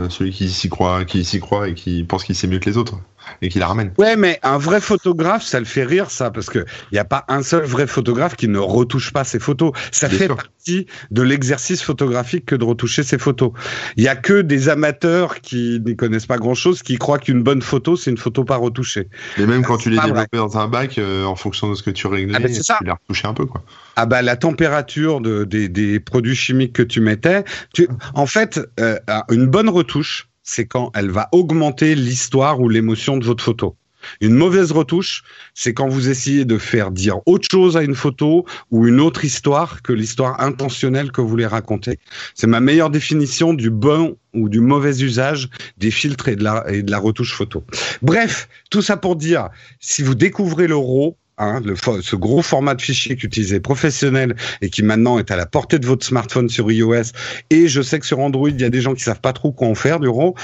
celui qui s'y croit, qui s'y croit et qui pense qu'il sait mieux que les autres et qui la ramène. Ouais, mais un vrai photographe, ça le fait rire, ça, parce que il n'y a pas un seul vrai photographe qui ne retouche pas ses photos. Ça fait partie de l'exercice photographique que de retoucher ses photos. Il y a que des amateurs qui n'y connaissent pas grand-chose qui croient qu'une bonne photo, c'est une photo pas retouchée. Mais même quand tu les développes dans un bac, euh, en fonction de ce que tu réglais, ah ben, tu les retouchais un peu, quoi. Ah bah la température de, des, des produits chimiques que tu mettais. Tu... En fait, euh, une bonne retouche, c'est quand elle va augmenter l'histoire ou l'émotion de votre photo. Une mauvaise retouche, c'est quand vous essayez de faire dire autre chose à une photo ou une autre histoire que l'histoire intentionnelle que vous voulez raconter. C'est ma meilleure définition du bon ou du mauvais usage des filtres et de la, retouche photo. Bref, tout ça pour dire, si vous découvrez le RAW, Hein, ce gros format de fichier qu'utilisait professionnel et qui maintenant est à la portée de votre smartphone sur iOS. Et je sais que sur Android, il y a des gens qui savent pas trop quoi en faire du RAW.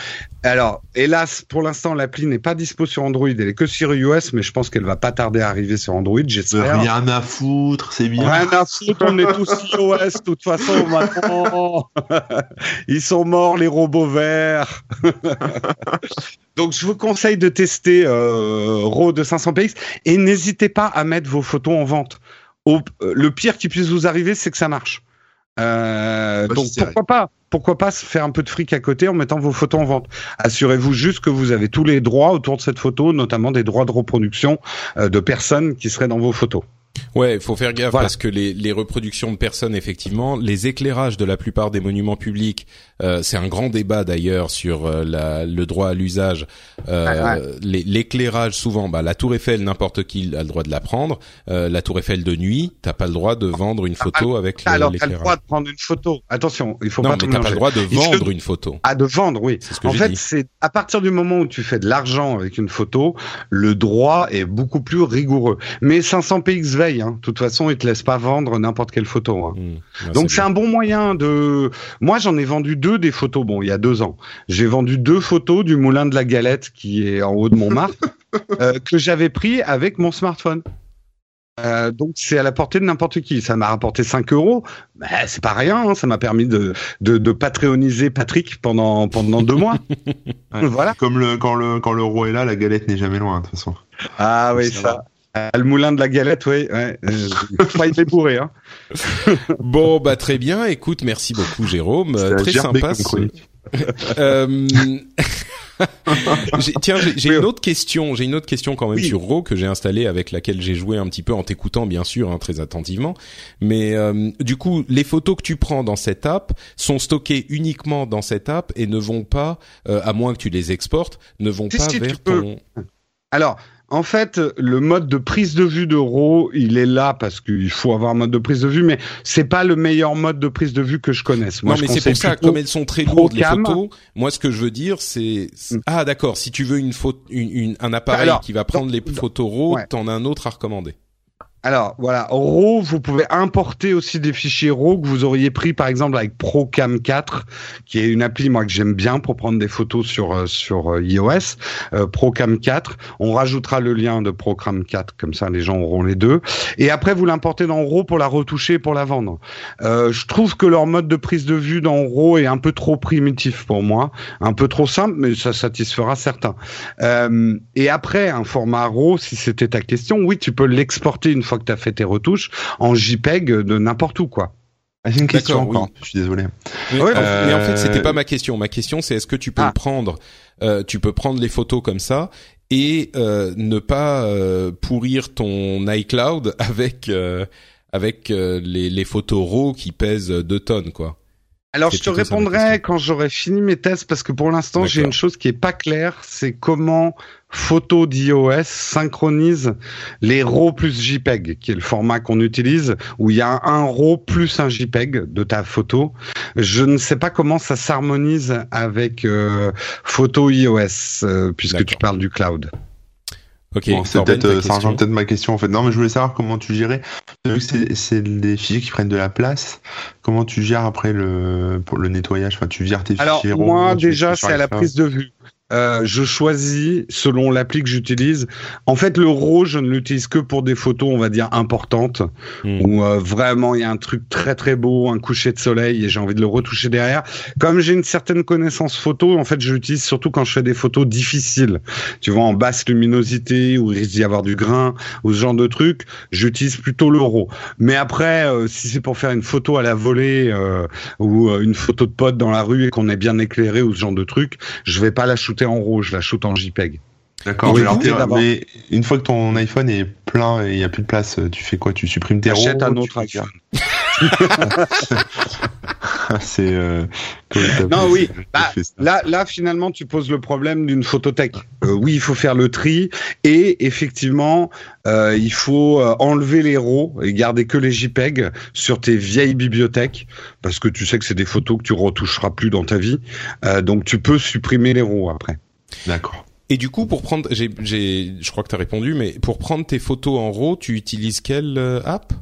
Alors, hélas, pour l'instant, l'appli n'est pas dispo sur Android. Elle est que sur iOS, mais je pense qu'elle va pas tarder à arriver sur Android. J'espère. Rien à foutre, c'est bien. Rien à foutre, on est tous iOS. De toute façon, maintenant, ils sont morts les robots verts. Donc je vous conseille de tester euh, RAW de 500 px et n'hésitez pas à mettre vos photos en vente. Au, euh, le pire qui puisse vous arriver, c'est que ça marche. Euh, bah, donc pourquoi pas pourquoi pas faire un peu de fric à côté en mettant vos photos en vente. Assurez-vous juste que vous avez tous les droits autour de cette photo, notamment des droits de reproduction euh, de personnes qui seraient dans vos photos. Ouais, il faut faire gaffe parce que les, les, reproductions de personnes, effectivement, les éclairages de la plupart des monuments publics, euh, c'est un grand débat d'ailleurs sur euh, la, le droit à l'usage. Euh, L'éclairage, souvent, bah, la Tour Eiffel, n'importe qui a le droit de la prendre. Euh, la Tour Eiffel de nuit, t'as pas le droit de vendre une photo ah, avec l'éclairage. Alors, t'as le droit de prendre une photo. Attention, il faut non, pas. Non, mais t'as pas le droit de vendre une photo. Ah, de vendre, oui. Ce en fait, c'est à partir du moment où tu fais de l'argent avec une photo, le droit est beaucoup plus rigoureux. Mais 500 px veille. Hein. De toute façon, ils te laissent pas vendre n'importe quelle photo. Hein. Mmh. Donc c'est un bon moyen de. Moi, j'en ai vendu deux des photos. Bon, il y a deux ans, j'ai vendu deux photos du moulin de la Galette qui est en haut de Montmartre euh, que j'avais pris avec mon smartphone. Euh, donc c'est à la portée de n'importe qui. Ça m'a rapporté 5 euros, mais c'est pas rien. Hein. Ça m'a permis de, de, de Patrick pendant pendant deux mois. Voilà. Comme le quand le quand le roi est là, la galette n'est jamais loin de toute façon. Ah oui ça. Euh, le moulin de la galette, oui. Ouais. Euh, pas été bourré. Hein. bon, bah très bien. Écoute, merci beaucoup, Jérôme. Très sympa. euh... tiens, j'ai une autre question. J'ai une autre question quand même sur Raw que j'ai installé avec laquelle j'ai joué un petit peu en t'écoutant bien sûr, hein, très attentivement. Mais euh, du coup, les photos que tu prends dans cette app sont stockées uniquement dans cette app et ne vont pas, euh, à moins que tu les exportes, ne vont pas vers ton. Alors, en fait, le mode de prise de vue de RAW, il est là parce qu'il faut avoir un mode de prise de vue, mais c'est pas le meilleur mode de prise de vue que je connaisse. Moi, non, mais c'est pour ça, comme elles sont très lourdes les photos, moi ce que je veux dire, c'est mm. ah d'accord, si tu veux une photo, une, un appareil qui va prendre les photos RAW, t'en as un autre à recommander. Alors voilà, RAW, vous pouvez importer aussi des fichiers RAW que vous auriez pris par exemple avec Procam 4, qui est une appli moi que j'aime bien pour prendre des photos sur euh, sur euh, iOS. Euh, Procam 4, on rajoutera le lien de Procam 4 comme ça les gens auront les deux. Et après vous l'importez dans RAW pour la retoucher pour la vendre. Je trouve que leur mode de prise de vue dans RAW est un peu trop primitif pour moi, un peu trop simple, mais ça satisfera certains. Et après un format RAW, si c'était ta question, oui tu peux l'exporter une fois que tu as fait tes retouches en JPEG de n'importe où, quoi. Ah, c'est une question encore. Je suis désolé. Mais, en fait, c'était pas ma question. Ma question, c'est est-ce que tu peux ah. prendre, euh, tu peux prendre les photos comme ça et euh, ne pas euh, pourrir ton iCloud avec avec les, les photos RAW qui pèsent 2 tonnes, quoi? Alors je te répondrai quand j'aurai fini mes tests parce que pour l'instant j'ai une chose qui est pas claire, c'est comment photo d'iOS synchronise les RAW plus JPEG, qui est le format qu'on utilise, où il y a un RAW plus un JPEG de ta photo. Je ne sais pas comment ça s'harmonise avec euh, photo iOS, euh, puisque tu parles du cloud. Ok. Bon, c'est peut-être, ça rejoint peut-être ma question en fait. Non, mais je voulais savoir comment tu gérais. Vu que c'est des fichiers qui prennent de la place, comment tu gères après le pour le nettoyage? Enfin, tu vires tes Alors, fichiers. moi déjà, c'est à la prise de vue. Euh, je choisis selon l'appli que j'utilise. En fait, le RAW, je ne l'utilise que pour des photos, on va dire importantes, Hmm. où euh, vraiment il y a un truc très très beau, un coucher de soleil, et j'ai envie de le retoucher derrière. Comme j'ai une certaine connaissance photo, en fait, je l'utilise surtout quand je fais des photos difficiles. Tu vois, en basse luminosité, où il risque d'y avoir du grain, ou ce genre de truc, j'utilise plutôt le RAW. Mais après, euh, si c'est pour faire une photo à la volée euh, ou euh, une photo de pote dans la rue et qu'on est bien éclairé ou ce genre de truc, je vais pas la shooter en je la shoot en JPEG. D'accord. Oui, mais, une fois que ton iPhone est plein et il y a plus de place, tu fais quoi? Tu supprimes tes RAW, un autre iPhone. c'est. Euh, Non, oui. Bah. Là, là, finalement, tu poses le problème d'une photothèque. Euh, oui, il faut faire le tri et effectivement, euh, il faut enlever les RAW et garder que les JPEG sur tes vieilles bibliothèques parce que tu sais que c'est des photos que tu retoucheras plus dans ta vie. Euh, donc, tu peux supprimer les RAW après. D'accord. Et du coup, pour prendre, j'ai, j'ai, je crois que t'as répondu, mais pour prendre tes photos en RAW, tu utilises quelle euh, app?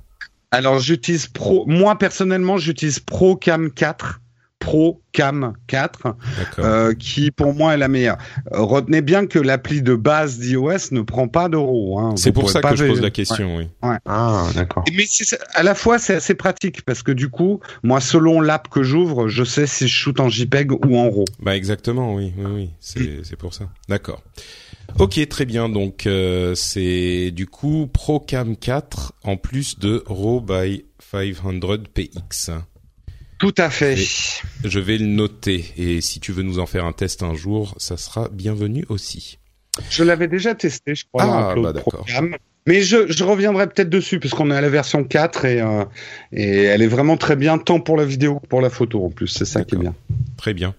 Alors, j'utilise Pro. Moi, personnellement, j'utilise ProCam 4. ProCam 4. D'accord. euh, qui pour moi est la meilleure. Euh, retenez bien que l'appli de base d'iOS ne prend pas d'euros. Hein. c'est pour ça que je pose la question, oui. Ah, d'accord. Mais à la fois c'est assez pratique parce que du coup, moi selon l'app que j'ouvre, je sais si je shoot en JPEG ou en RAW. Bah exactement, oui, oui, oui. C'est, c'est pour ça. D'accord. Ok, très bien. Donc euh, c'est du coup ProCam 4 en plus de RAW by 500 PX. Tout à fait. Je vais le noter et si tu veux nous en faire un test un jour, ça sera bienvenu aussi. Je l'avais déjà testé, je crois, Ah, bah, d'accord. Mais je, je reviendrai peut-être dessus parce qu'on est à la version 4 et, euh, et elle est vraiment très bien tant pour la vidéo que pour la photo en plus. C'est ça qui est bien. Très bien.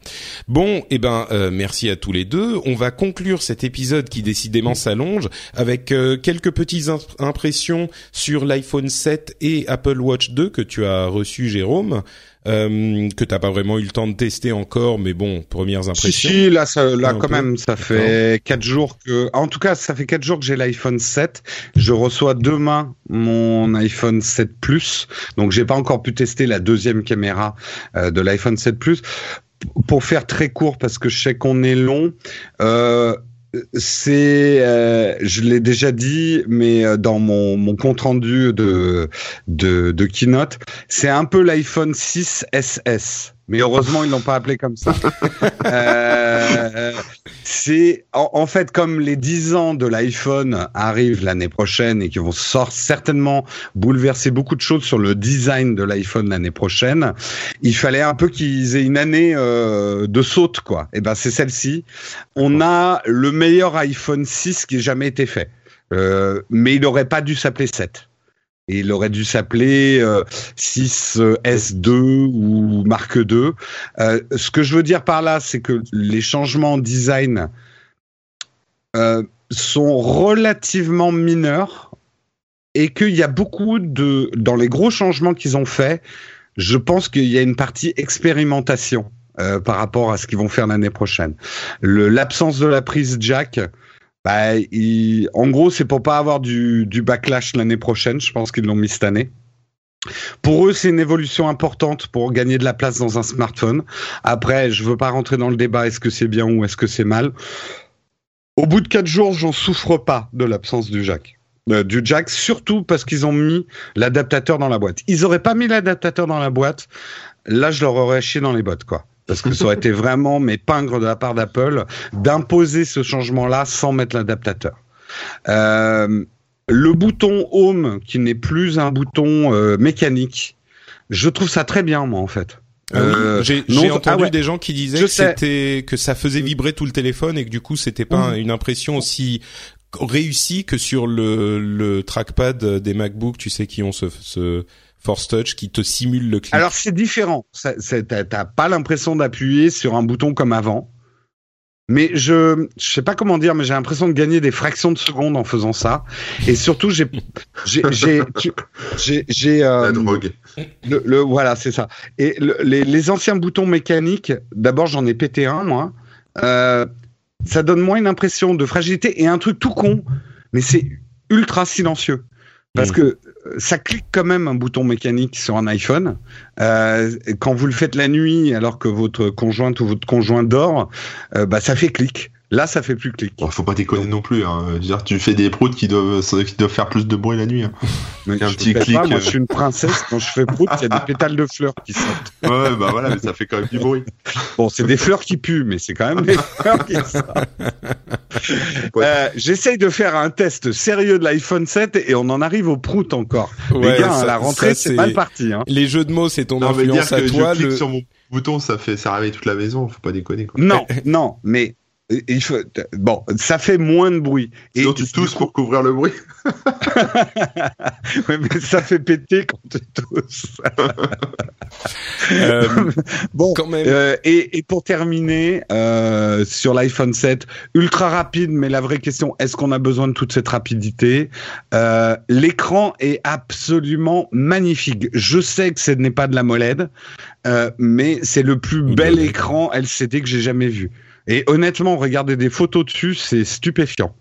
Bon, eh ben, euh, merci à tous les deux. On va conclure cet épisode qui décidément s'allonge avec euh, quelques petites imp- impressions sur l'iPhone 7 et Apple Watch 2 que tu as reçu, Jérôme, euh, que t'as pas vraiment eu le temps de tester encore, mais bon, premières Si, impressions. si, là, ça, là quand peu. même, ça fait quatre jours que, en tout cas, ça fait quatre jours que j'ai l'iPhone 7. Je reçois demain mon iPhone 7 Plus. Donc, j'ai pas encore pu tester la deuxième caméra euh, de l'iPhone 7 Plus. Pour faire très court, parce que je sais qu'on est long, euh, c'est, euh, je l'ai déjà dit, mais euh, dans mon, mon compte rendu de, de, de keynote, c'est un peu l'iPhone 6 SS. Mais heureusement, ils l'ont pas appelé comme ça. Euh, c'est en, en fait comme les 10 ans de l'iPhone arrivent l'année prochaine et qui vont sort certainement bouleverser beaucoup de choses sur le design de l'iPhone l'année prochaine. Il fallait un peu qu'ils aient une année euh, de saute quoi. Et ben c'est celle-ci. On a le meilleur iPhone 6 qui ait jamais été fait. Euh, mais il n'aurait pas dû s'appeler 7. Et il aurait dû s'appeler euh, 6 euh, S2 ou Mark II. Euh, ce que je veux dire par là, c'est que les changements en design euh, sont relativement mineurs et qu'il y a beaucoup de dans les gros changements qu'ils ont faits. Je pense qu'il y a une partie expérimentation euh, par rapport à ce qu'ils vont faire l'année prochaine. L'absence de la prise jack. Bah, il- en gros, c'est pour pas avoir du, du backlash l'année prochaine. Je pense qu'ils l'ont mis cette année. Pour eux, c'est une évolution importante pour gagner de la place dans un smartphone. Après, je veux pas rentrer dans le débat est-ce que c'est bien ou est-ce que c'est mal? Au bout de quatre jours, j'en souffre pas de l'absence du jack. Euh, du jack, surtout parce qu'ils ont mis l'adaptateur dans la boîte. Ils auraient pas mis l'adaptateur dans la boîte, là, je leur aurais chié dans les bottes, quoi. Parce que ça aurait été vraiment mes pingres de la part d'Apple d'imposer ce changement-là sans mettre l'adaptateur. Euh, le bouton Home, qui n'est plus un bouton euh, mécanique, je trouve ça très bien, moi, en fait. Ah Euh, j'ai ah entendu ouais. des gens qui disaient Je que sais. c'était que ça faisait vibrer tout le téléphone et que du coup c'était pas une impression aussi réussie que sur le le trackpad des MacBook, tu sais qui ont ce, ce Force Touch qui te simule le clic. Alors c'est différent. T'as pas l'impression d'appuyer sur un bouton comme avant. Mais je, je sais pas comment dire, mais j'ai l'impression de gagner des fractions de secondes en faisant ça. Et surtout, j'ai, j'ai, j'ai, j'ai, j'ai, euh, La drogue. le, le- voilà, c'est ça. Et le- les, les anciens boutons mécaniques, d'abord j'en ai pété un moi. Euh, ça donne moins une impression de fragilité et un truc tout con. mais c'est ultra silencieux. Parce Mm. que ça clique quand même un bouton mécanique sur un iPhone. Euh, quand vous le faites la nuit alors que votre conjointe ou votre conjoint dort, euh, bah ça fait clic. Là, ça fait plus clic. Bon, faut pas déconner non plus. Hein. Je veux dire, tu fais des proutes qui doivent, qui doivent faire plus de bruit la nuit. Hein. Mais un je petit pas, clic, moi, euh. je suis une princesse. Quand je fais prout, il y a des pétales de fleurs qui sortent. Ouais, bah voilà, mais ça fait quand même du bruit. Bon, c'est des fleurs qui puent, mais c'est quand même des fleurs qui sortent. Euh, J'essaye de faire un test sérieux de l'iPhone 7 et on en arrive au prout encore. Les gars, ça- à la rentrée, c'est mal parti. Hein. Les jeux de mots, c'est ton Non, mais dire influence à que toi. je clique sur mon bouton, ça fait, ça réveille toute la maison. Faut pas déconner, quoi. Non, non, mais il faut. Bon, ça fait moins de bruit. Et Sinon, tu tousses coup- pour couvrir le bruit. Ouais, mais ça fait péter quand tu tousses. Euh, Bon, quand même. Euh, et, et pour terminer, euh, sur l'iPhone 7, ultra rapide, mais la vraie question, est-ce qu'on a besoin de toute cette rapidité? Euh, L'écran est absolument magnifique. Je sais que ce n'est pas de la MOLED, euh, mais c'est le plus bel écran LCD que j'ai jamais vu. Et honnêtement, regarder des photos dessus, c'est stupéfiant.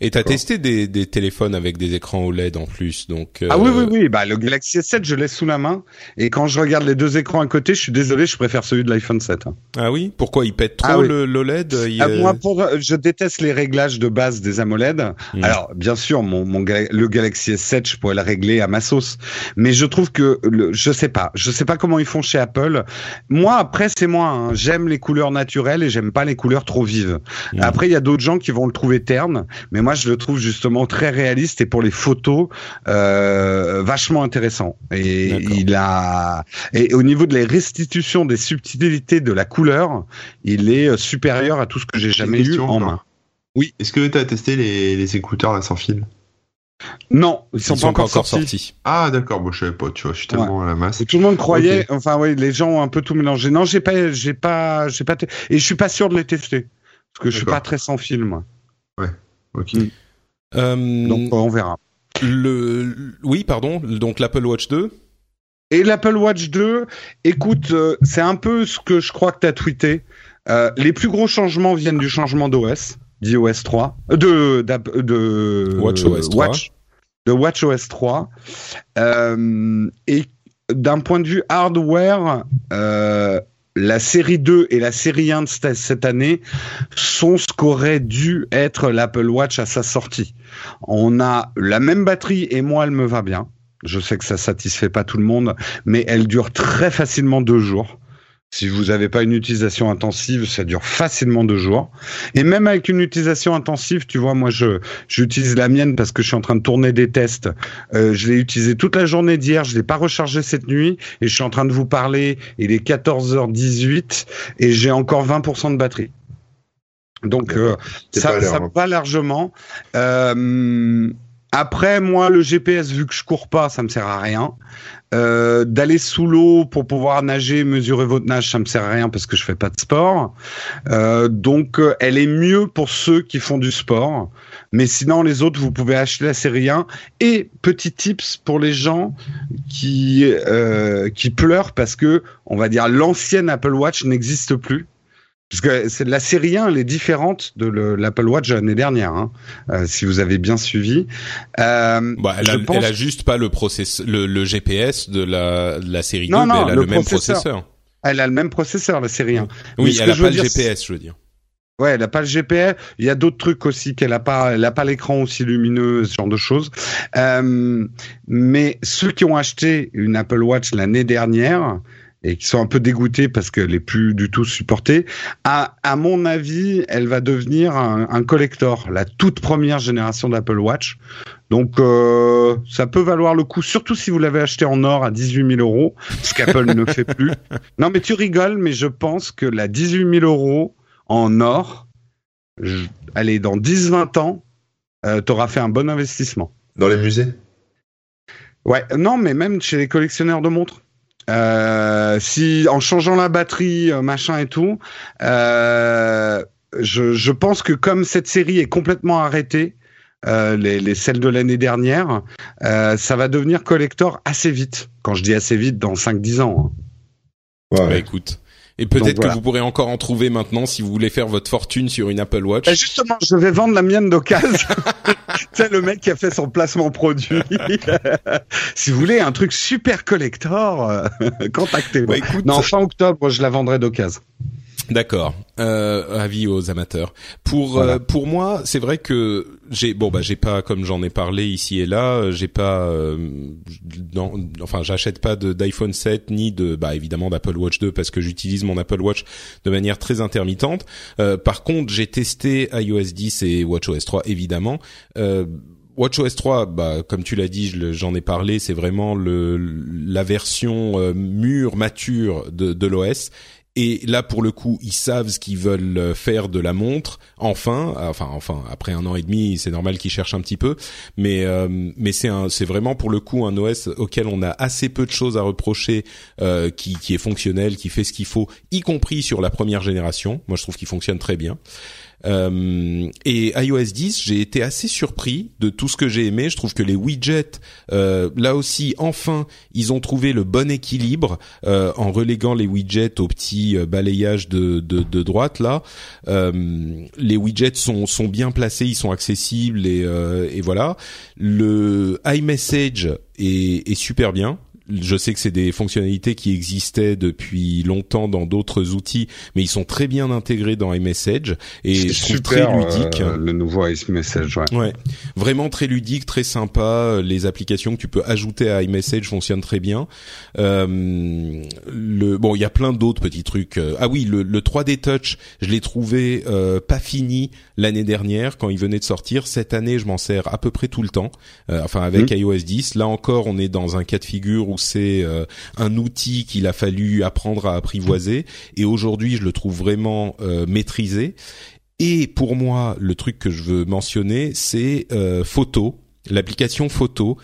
Et t'as testé des, des téléphones avec des écrans OLED en plus, donc. euh, Ah oui, oui, oui. Bah, le Galaxy S7, je laisse sous la main. Et quand je regarde les deux écrans à côté, je suis désolé, je préfère celui de l'iPhone 7. hein. Ah oui? Pourquoi il pète trop Ah oui. le l'OLED il, Ah, euh, moi, pour, je déteste les réglages de base des AMOLED. Hmm. Alors, bien sûr, mon, mon le Galaxy S7, je pourrais le régler à ma sauce, mais je trouve que le, je sais pas, je sais pas comment ils font chez Apple. Moi, après, c'est moi. hein. J'aime les couleurs naturelles et j'aime pas les couleurs trop vives. Hmm. Après, il y a d'autres gens qui vont le trouver terne, mais moi, je le trouve justement très réaliste et pour les photos, euh, vachement intéressant. Et il a, et au niveau de la restitution des subtilités de la couleur, il est euh, supérieur à tout ce que j'ai jamais eu en encore. main. Est-ce que t'as testé les, les écouteurs là sans fil? Non, ils sont, ils pas, sont pas encore, sortis. sortis. Ah d'accord, bon je savais pas, tu vois, je suis tellement à la masse. Et tout le monde croyait, enfin oui, les gens ont un peu tout mélangé. Non, j'ai pas, j'ai pas, j'ai pas, et je suis pas sûr de les tester parce que je suis pas très sans fil moi. Ok. Mm. Euh, Donc on verra. le, oui, pardon. Donc l'Apple Watch 2. Et l'Apple Watch 2, écoute, euh, c'est un peu ce que je crois que tu as tweeté. Euh, les plus gros changements viennent du changement d'OS, d'iOS 3, euh, de, de WatchOS 3. Watch, de WatchOS 3. Euh, et d'un point de vue hardware, la série 2 et la série 1 de cette, année sont ce qu'aurait dû être l'Apple Watch à sa sortie. On a la même batterie et moi, elle me va bien. Je sais que ça satisfait pas tout le monde, mais elle dure très facilement deux jours. Si vous n'avez pas une utilisation intensive, ça dure facilement deux jours. Et même avec une utilisation intensive, tu vois, moi, je j'utilise la mienne parce que je suis en train de tourner des tests. Euh, je l'ai utilisé toute la journée d'hier, je l'ai pas rechargé cette nuit, et je suis en train de vous parler. Il est 14h18 et j'ai encore 20% de batterie. Donc euh, ça, ça hein. va largement. Euh, après, moi, le GPS, vu que je cours pas, ça me sert à rien. Euh, D'aller sous l'eau pour pouvoir nager, mesurer votre nage, ça me sert à rien parce que je fais pas de sport. Euh, donc, euh, elle est mieux pour ceux qui font du sport. Mais sinon, les autres, vous pouvez acheter série 1. Et petit tips pour les gens qui euh, qui pleurent parce que, on va dire, l'ancienne Apple Watch n'existe plus. Parce que la série 1, elle est différente de le- l'Apple Watch l'année dernière, hein, euh, si vous avez bien suivi. Euh, Bah, elle, a, pense- elle a juste pas le process, le, le GPS de la, de la série Non, 2, mais non, elle a le le, même processeur. processeur. Elle a le même processeur, la série 1. Mais Oui, elle a pas le GPS, je veux dire. Ouais, elle a pas le GPS. Il y a d'autres trucs aussi qu'elle a pas. Elle a pas l'écran aussi lumineux, ce genre de choses. Euh, mais ceux qui ont acheté une Apple Watch l'année dernière et qui sont un peu dégoûtés parce qu'elle est plus du tout supportée, à, à mon avis, elle va devenir un, un collector, la toute première génération d'Apple Watch. Donc, euh, ça peut valoir le coup, surtout si vous l'avez acheté en or à 18 000 euros, ce qu'Apple ne fait plus. Non, mais tu rigoles, mais je pense que la 18 000 euros en or, je- allez, dans 10-20 ans, euh, tu auras fait un bon investissement. Dans les musées? Ouais, non, mais même chez les collectionneurs de montres. Euh, si en changeant la batterie, euh, machin et tout, euh, je, je pense que comme cette série est complètement arrêtée, euh, les, les celles de l'année dernière, euh, ça va devenir collector assez vite. Quand je dis assez vite, dans 5-10 ans. hein. Bah, écoute. Et peut-être que vous pourrez encore en trouver maintenant si vous voulez faire votre fortune sur une Apple Watch. Bah, justement, je vais vendre la mienne d'occasion. C'est le mec qui a fait son placement produit. si vous voulez un truc super collector, euh, contactez-moi. Bah, non, fin octobre, je la vendrai d'occasion. D'accord. Euh, avis aux amateurs. Pour euh, pour moi, c'est vrai que j'ai bon bah j'ai pas comme j'en ai parlé ici et là, j'ai pas euh, enfin j'achète pas d'iPhone 7 ni de bah évidemment d'Apple Watch 2 parce que j'utilise mon Apple Watch de manière très intermittente. Euh, par contre, j'ai testé iOS 10 et WatchOS 3 évidemment. Euh, WatchOS 3, bah, comme tu l'as dit, j'en ai parlé, c'est vraiment le, la version euh, mûre, mature de, de l'OS. Et là, pour le coup, ils savent ce qu'ils veulent euh, faire de la montre. Enfin, enfin, enfin, après un an et demi, c'est normal qu'ils cherchent un petit peu. Mais, euh, mais c'est un, c'est vraiment pour le coup un OS auquel on a assez peu de choses à reprocher, euh, qui, qui est fonctionnel, qui fait ce qu'il faut, y compris sur la première génération. Moi, je trouve qu'il fonctionne très bien. Euh, et iOS 10, j'ai été assez surpris de tout ce que j'ai aimé. Je trouve que les widgets, euh, là aussi, enfin, ils ont trouvé le bon équilibre euh, en reléguant les widgets au petit balayage de, droite. Là, les widgets sont, bien placés, ils sont accessibles et, et voilà. Le iMessage est, est super bien je sais que c'est des fonctionnalités qui existaient depuis longtemps dans d'autres outils, mais ils sont très bien intégrés dans iMessage et je trouve très ludique. Euh, le nouveau iMessage, ouais. ouais. Vraiment très ludique, très sympa. Les applications que tu peux ajouter à iMessage fonctionnent très bien. Euh, le bon, il y a plein d'autres petits trucs. Ah oui, le, le 3D Touch, je l'ai trouvé euh, pas fini l'année dernière quand il venait de sortir. Cette année, je m'en sers à peu près tout le temps. Euh, enfin, avec mmh. iOS 10. Là encore, on est dans un cas de figure où c'est euh, un outil qu'il a fallu apprendre à apprivoiser et aujourd'hui je le trouve vraiment euh, maîtrisé. Et pour moi, le truc que je veux mentionner, c'est euh, photo l'application photo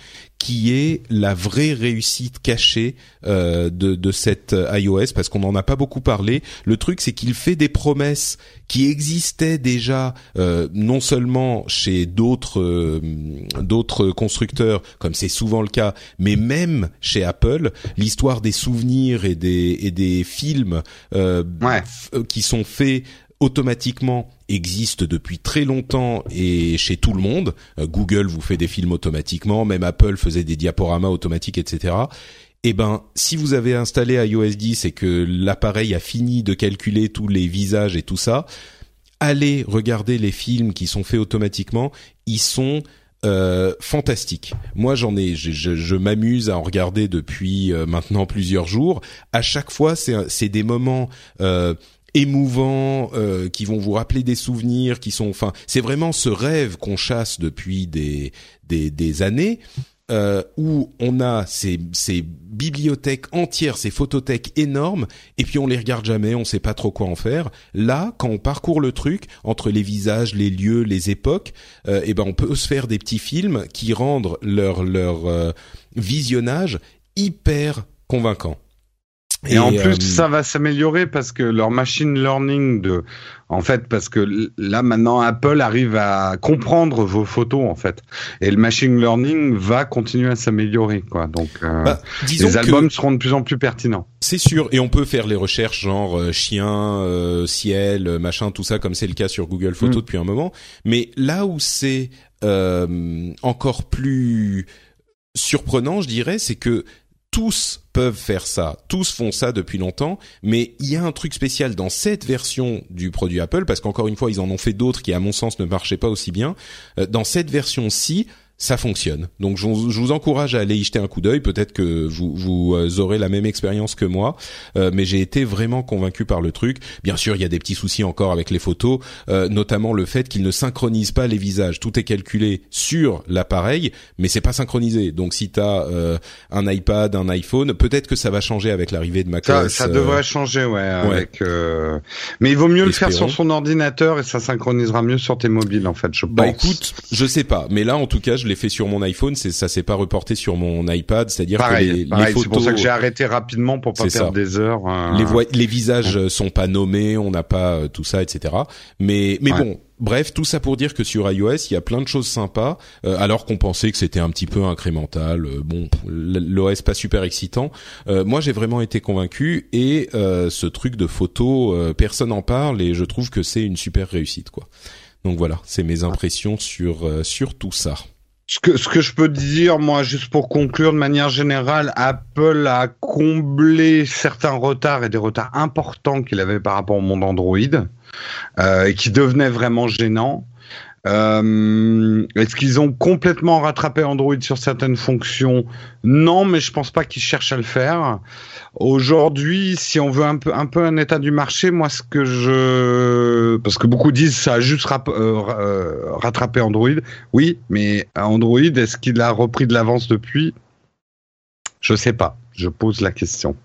qui est la vraie réussite cachée euh, de, de cette euh, iOS parce qu'on n'en a pas beaucoup parlé. Le truc c'est qu'il fait des promesses qui existaient déjà euh, non seulement chez d'autres euh, d'autres constructeurs comme c'est souvent le cas, mais même chez Apple, l'histoire des souvenirs et des et des films euh, ouais. qui sont faits automatiquement existe depuis très longtemps et chez tout le monde. Euh, Google vous fait des films automatiquement, même Apple faisait des diaporamas automatiques, etc. Eh ben, si vous avez installé iOS 10 et que l'appareil a fini de calculer tous les visages et tout ça, allez regarder les films qui sont faits automatiquement. Ils sont euh, fantastiques. Moi, j'en ai, je, je, je m'amuse à en regarder depuis euh, maintenant plusieurs jours. À chaque fois, c'est des moments euh, émouvants, euh, qui vont vous rappeler des souvenirs, qui sont, enfin, c'est vraiment ce rêve qu'on chasse depuis des des, des années. Euh, où on a ces, ces bibliothèques entières, ces photothèques énormes, et puis on les regarde jamais, on sait pas trop quoi en faire. Là, quand on parcourt le truc entre les visages, les lieux, les époques, euh, et ben on peut se faire des petits films qui rendent leur leur euh, visionnage hyper convaincant. Et, en plus, euh, ça va s'améliorer parce que leur machine learning de, en fait, parce que là maintenant Apple arrive à comprendre vos photos en fait, et le machine learning va continuer à s'améliorer quoi. Donc, euh, bah, les albums seront de plus en plus pertinents. C'est sûr, et on peut faire les recherches genre euh, chien, euh, ciel, machin, tout ça comme c'est le cas sur Google Photos mm. depuis un moment. Mais là où c'est encore plus surprenant, je dirais, c'est que tous peuvent faire ça, tous font ça depuis longtemps, mais il y a un truc spécial dans cette version du produit Apple, parce qu'encore une fois, ils en ont fait d'autres qui, à mon sens, ne marchaient pas aussi bien. Euh, dans cette version-ci, ça fonctionne. Donc je vous, encourage à aller y jeter un coup d'œil. Peut-être que vous, vous euh, aurez la même expérience que moi, euh, mais j'ai été vraiment convaincu par le truc. Bien sûr, il y a des petits soucis encore avec les photos, euh, notamment le fait qu'il ne synchronise pas les visages. Tout est calculé sur l'appareil, mais c'est pas synchronisé. Donc si tu as un iPad, un iPhone, peut-être que ça va changer avec l'arrivée de macOS. Ça, ça devrait changer, ouais. Avec, Mais il vaut mieux le faire sur son ordinateur et ça synchronisera mieux sur tes mobiles, en fait. Je bah, pense. Bah écoute, je sais pas, mais là en tout cas je l'ai fait sur mon iPhone, c'est ça s'est pas reporté sur mon iPad, c'est-à-dire que les, pareil, les c'est photos, pour ça que j'ai arrêté rapidement pour pas C'est perdre ça. des heures. euh, les, visages euh, sont pas nommés, on n'a pas euh, tout ça, etc. Mais mais Ouais. bon, bref, tout ça pour dire que sur iOS, il y a plein de choses sympas, euh, alors qu'on pensait que c'était un petit peu incrémental. euh, bon, l'OS pas super excitant. Euh, moi, j'ai vraiment été convaincu et ce truc de photo, personne en parle et je trouve que c'est une super réussite, quoi. Donc voilà, c'est mes impressions sur euh, sur tout ça. Ce que, ce que je peux dire, moi, juste pour conclure, de manière générale, Apple a comblé certains retards et des retards importants qu'il avait par rapport au monde Android euh, et qui devenaient vraiment gênants. Euh, Est-ce qu'ils ont complètement rattrapé Android sur certaines fonctions? Non, mais je pense pas qu'ils cherchent à le faire. Aujourd'hui, si on veut un peu un peu un état du marché, moi ce que je parce que beaucoup disent ça a juste euh, euh, rattrapé Android. Oui, mais Android, est-ce qu'il a repris de l'avance depuis? Je sais pas. Je pose la question.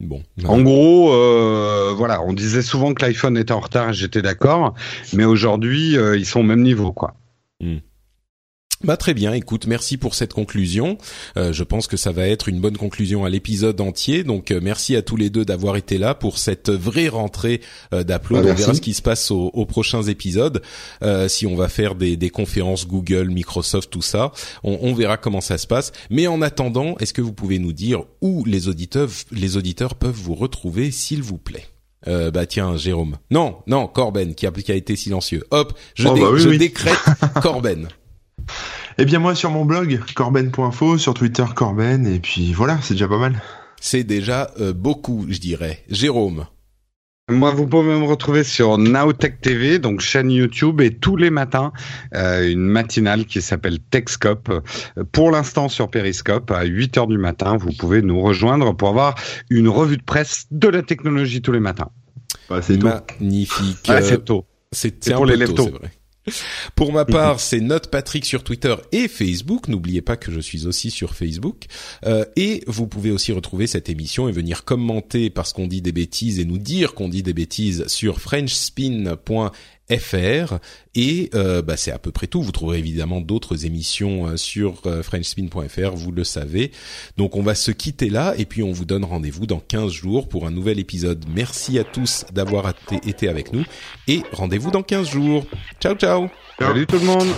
Bon, En gros, euh, voilà, on disait souvent que l'iPhone était en retard et j'étais d'accord, mais aujourd'hui, euh, ils sont au même niveau, quoi. Bah très bien, écoute, merci pour cette conclusion. Euh, je pense que ça va être une bonne conclusion à l'épisode entier. Donc euh, merci à tous les deux d'avoir été là pour cette vraie rentrée euh. Bah, on verra ce qui se passe aux, aux prochains épisodes. Euh, si on va faire des, des conférences Google, Microsoft, tout ça, on, on verra comment ça se passe. Mais en attendant, est-ce que vous pouvez nous dire où les auditeurs, les auditeurs peuvent vous retrouver, s'il vous plaît? Euh, bah tiens, Jérôme. Non, non, Corben qui a, qui a été silencieux. Hop, je, Oh, dé- bah oui, je oui. décrète Corben. Eh bien moi sur mon blog corben.info, sur Twitter Corben, et puis voilà, c'est déjà pas mal. C'est déjà euh, beaucoup, je dirais. Jérôme. Moi, vous pouvez me retrouver sur Nowtech TV, donc chaîne YouTube, et tous les matins, euh, une matinale qui s'appelle Techscope. Pour l'instant, sur Periscope, à 8 heures du matin, vous pouvez nous rejoindre pour avoir une revue de presse de la technologie tous les matins. Bah, c'est. Magnifique. Euh, c'est tôt. c'est pour les tôt, leftos. c'est vrai. Pour ma part, c'est Note Patrick sur Twitter et Facebook. N'oubliez pas que je suis aussi sur Facebook. Euh, et vous pouvez aussi retrouver cette émission et venir commenter parce qu'on dit des bêtises et nous dire qu'on dit des bêtises sur frenchspin.fr. Et euh, bah, c'est à peu près tout. Vous trouverez évidemment d'autres émissions euh, sur euh, frenchspin.fr, vous le savez. Donc on va se quitter là et puis on vous donne rendez-vous dans 15 jours pour un nouvel épisode. Merci à tous d'avoir été avec nous et rendez-vous dans 15 jours. Ciao ciao Salut tout le monde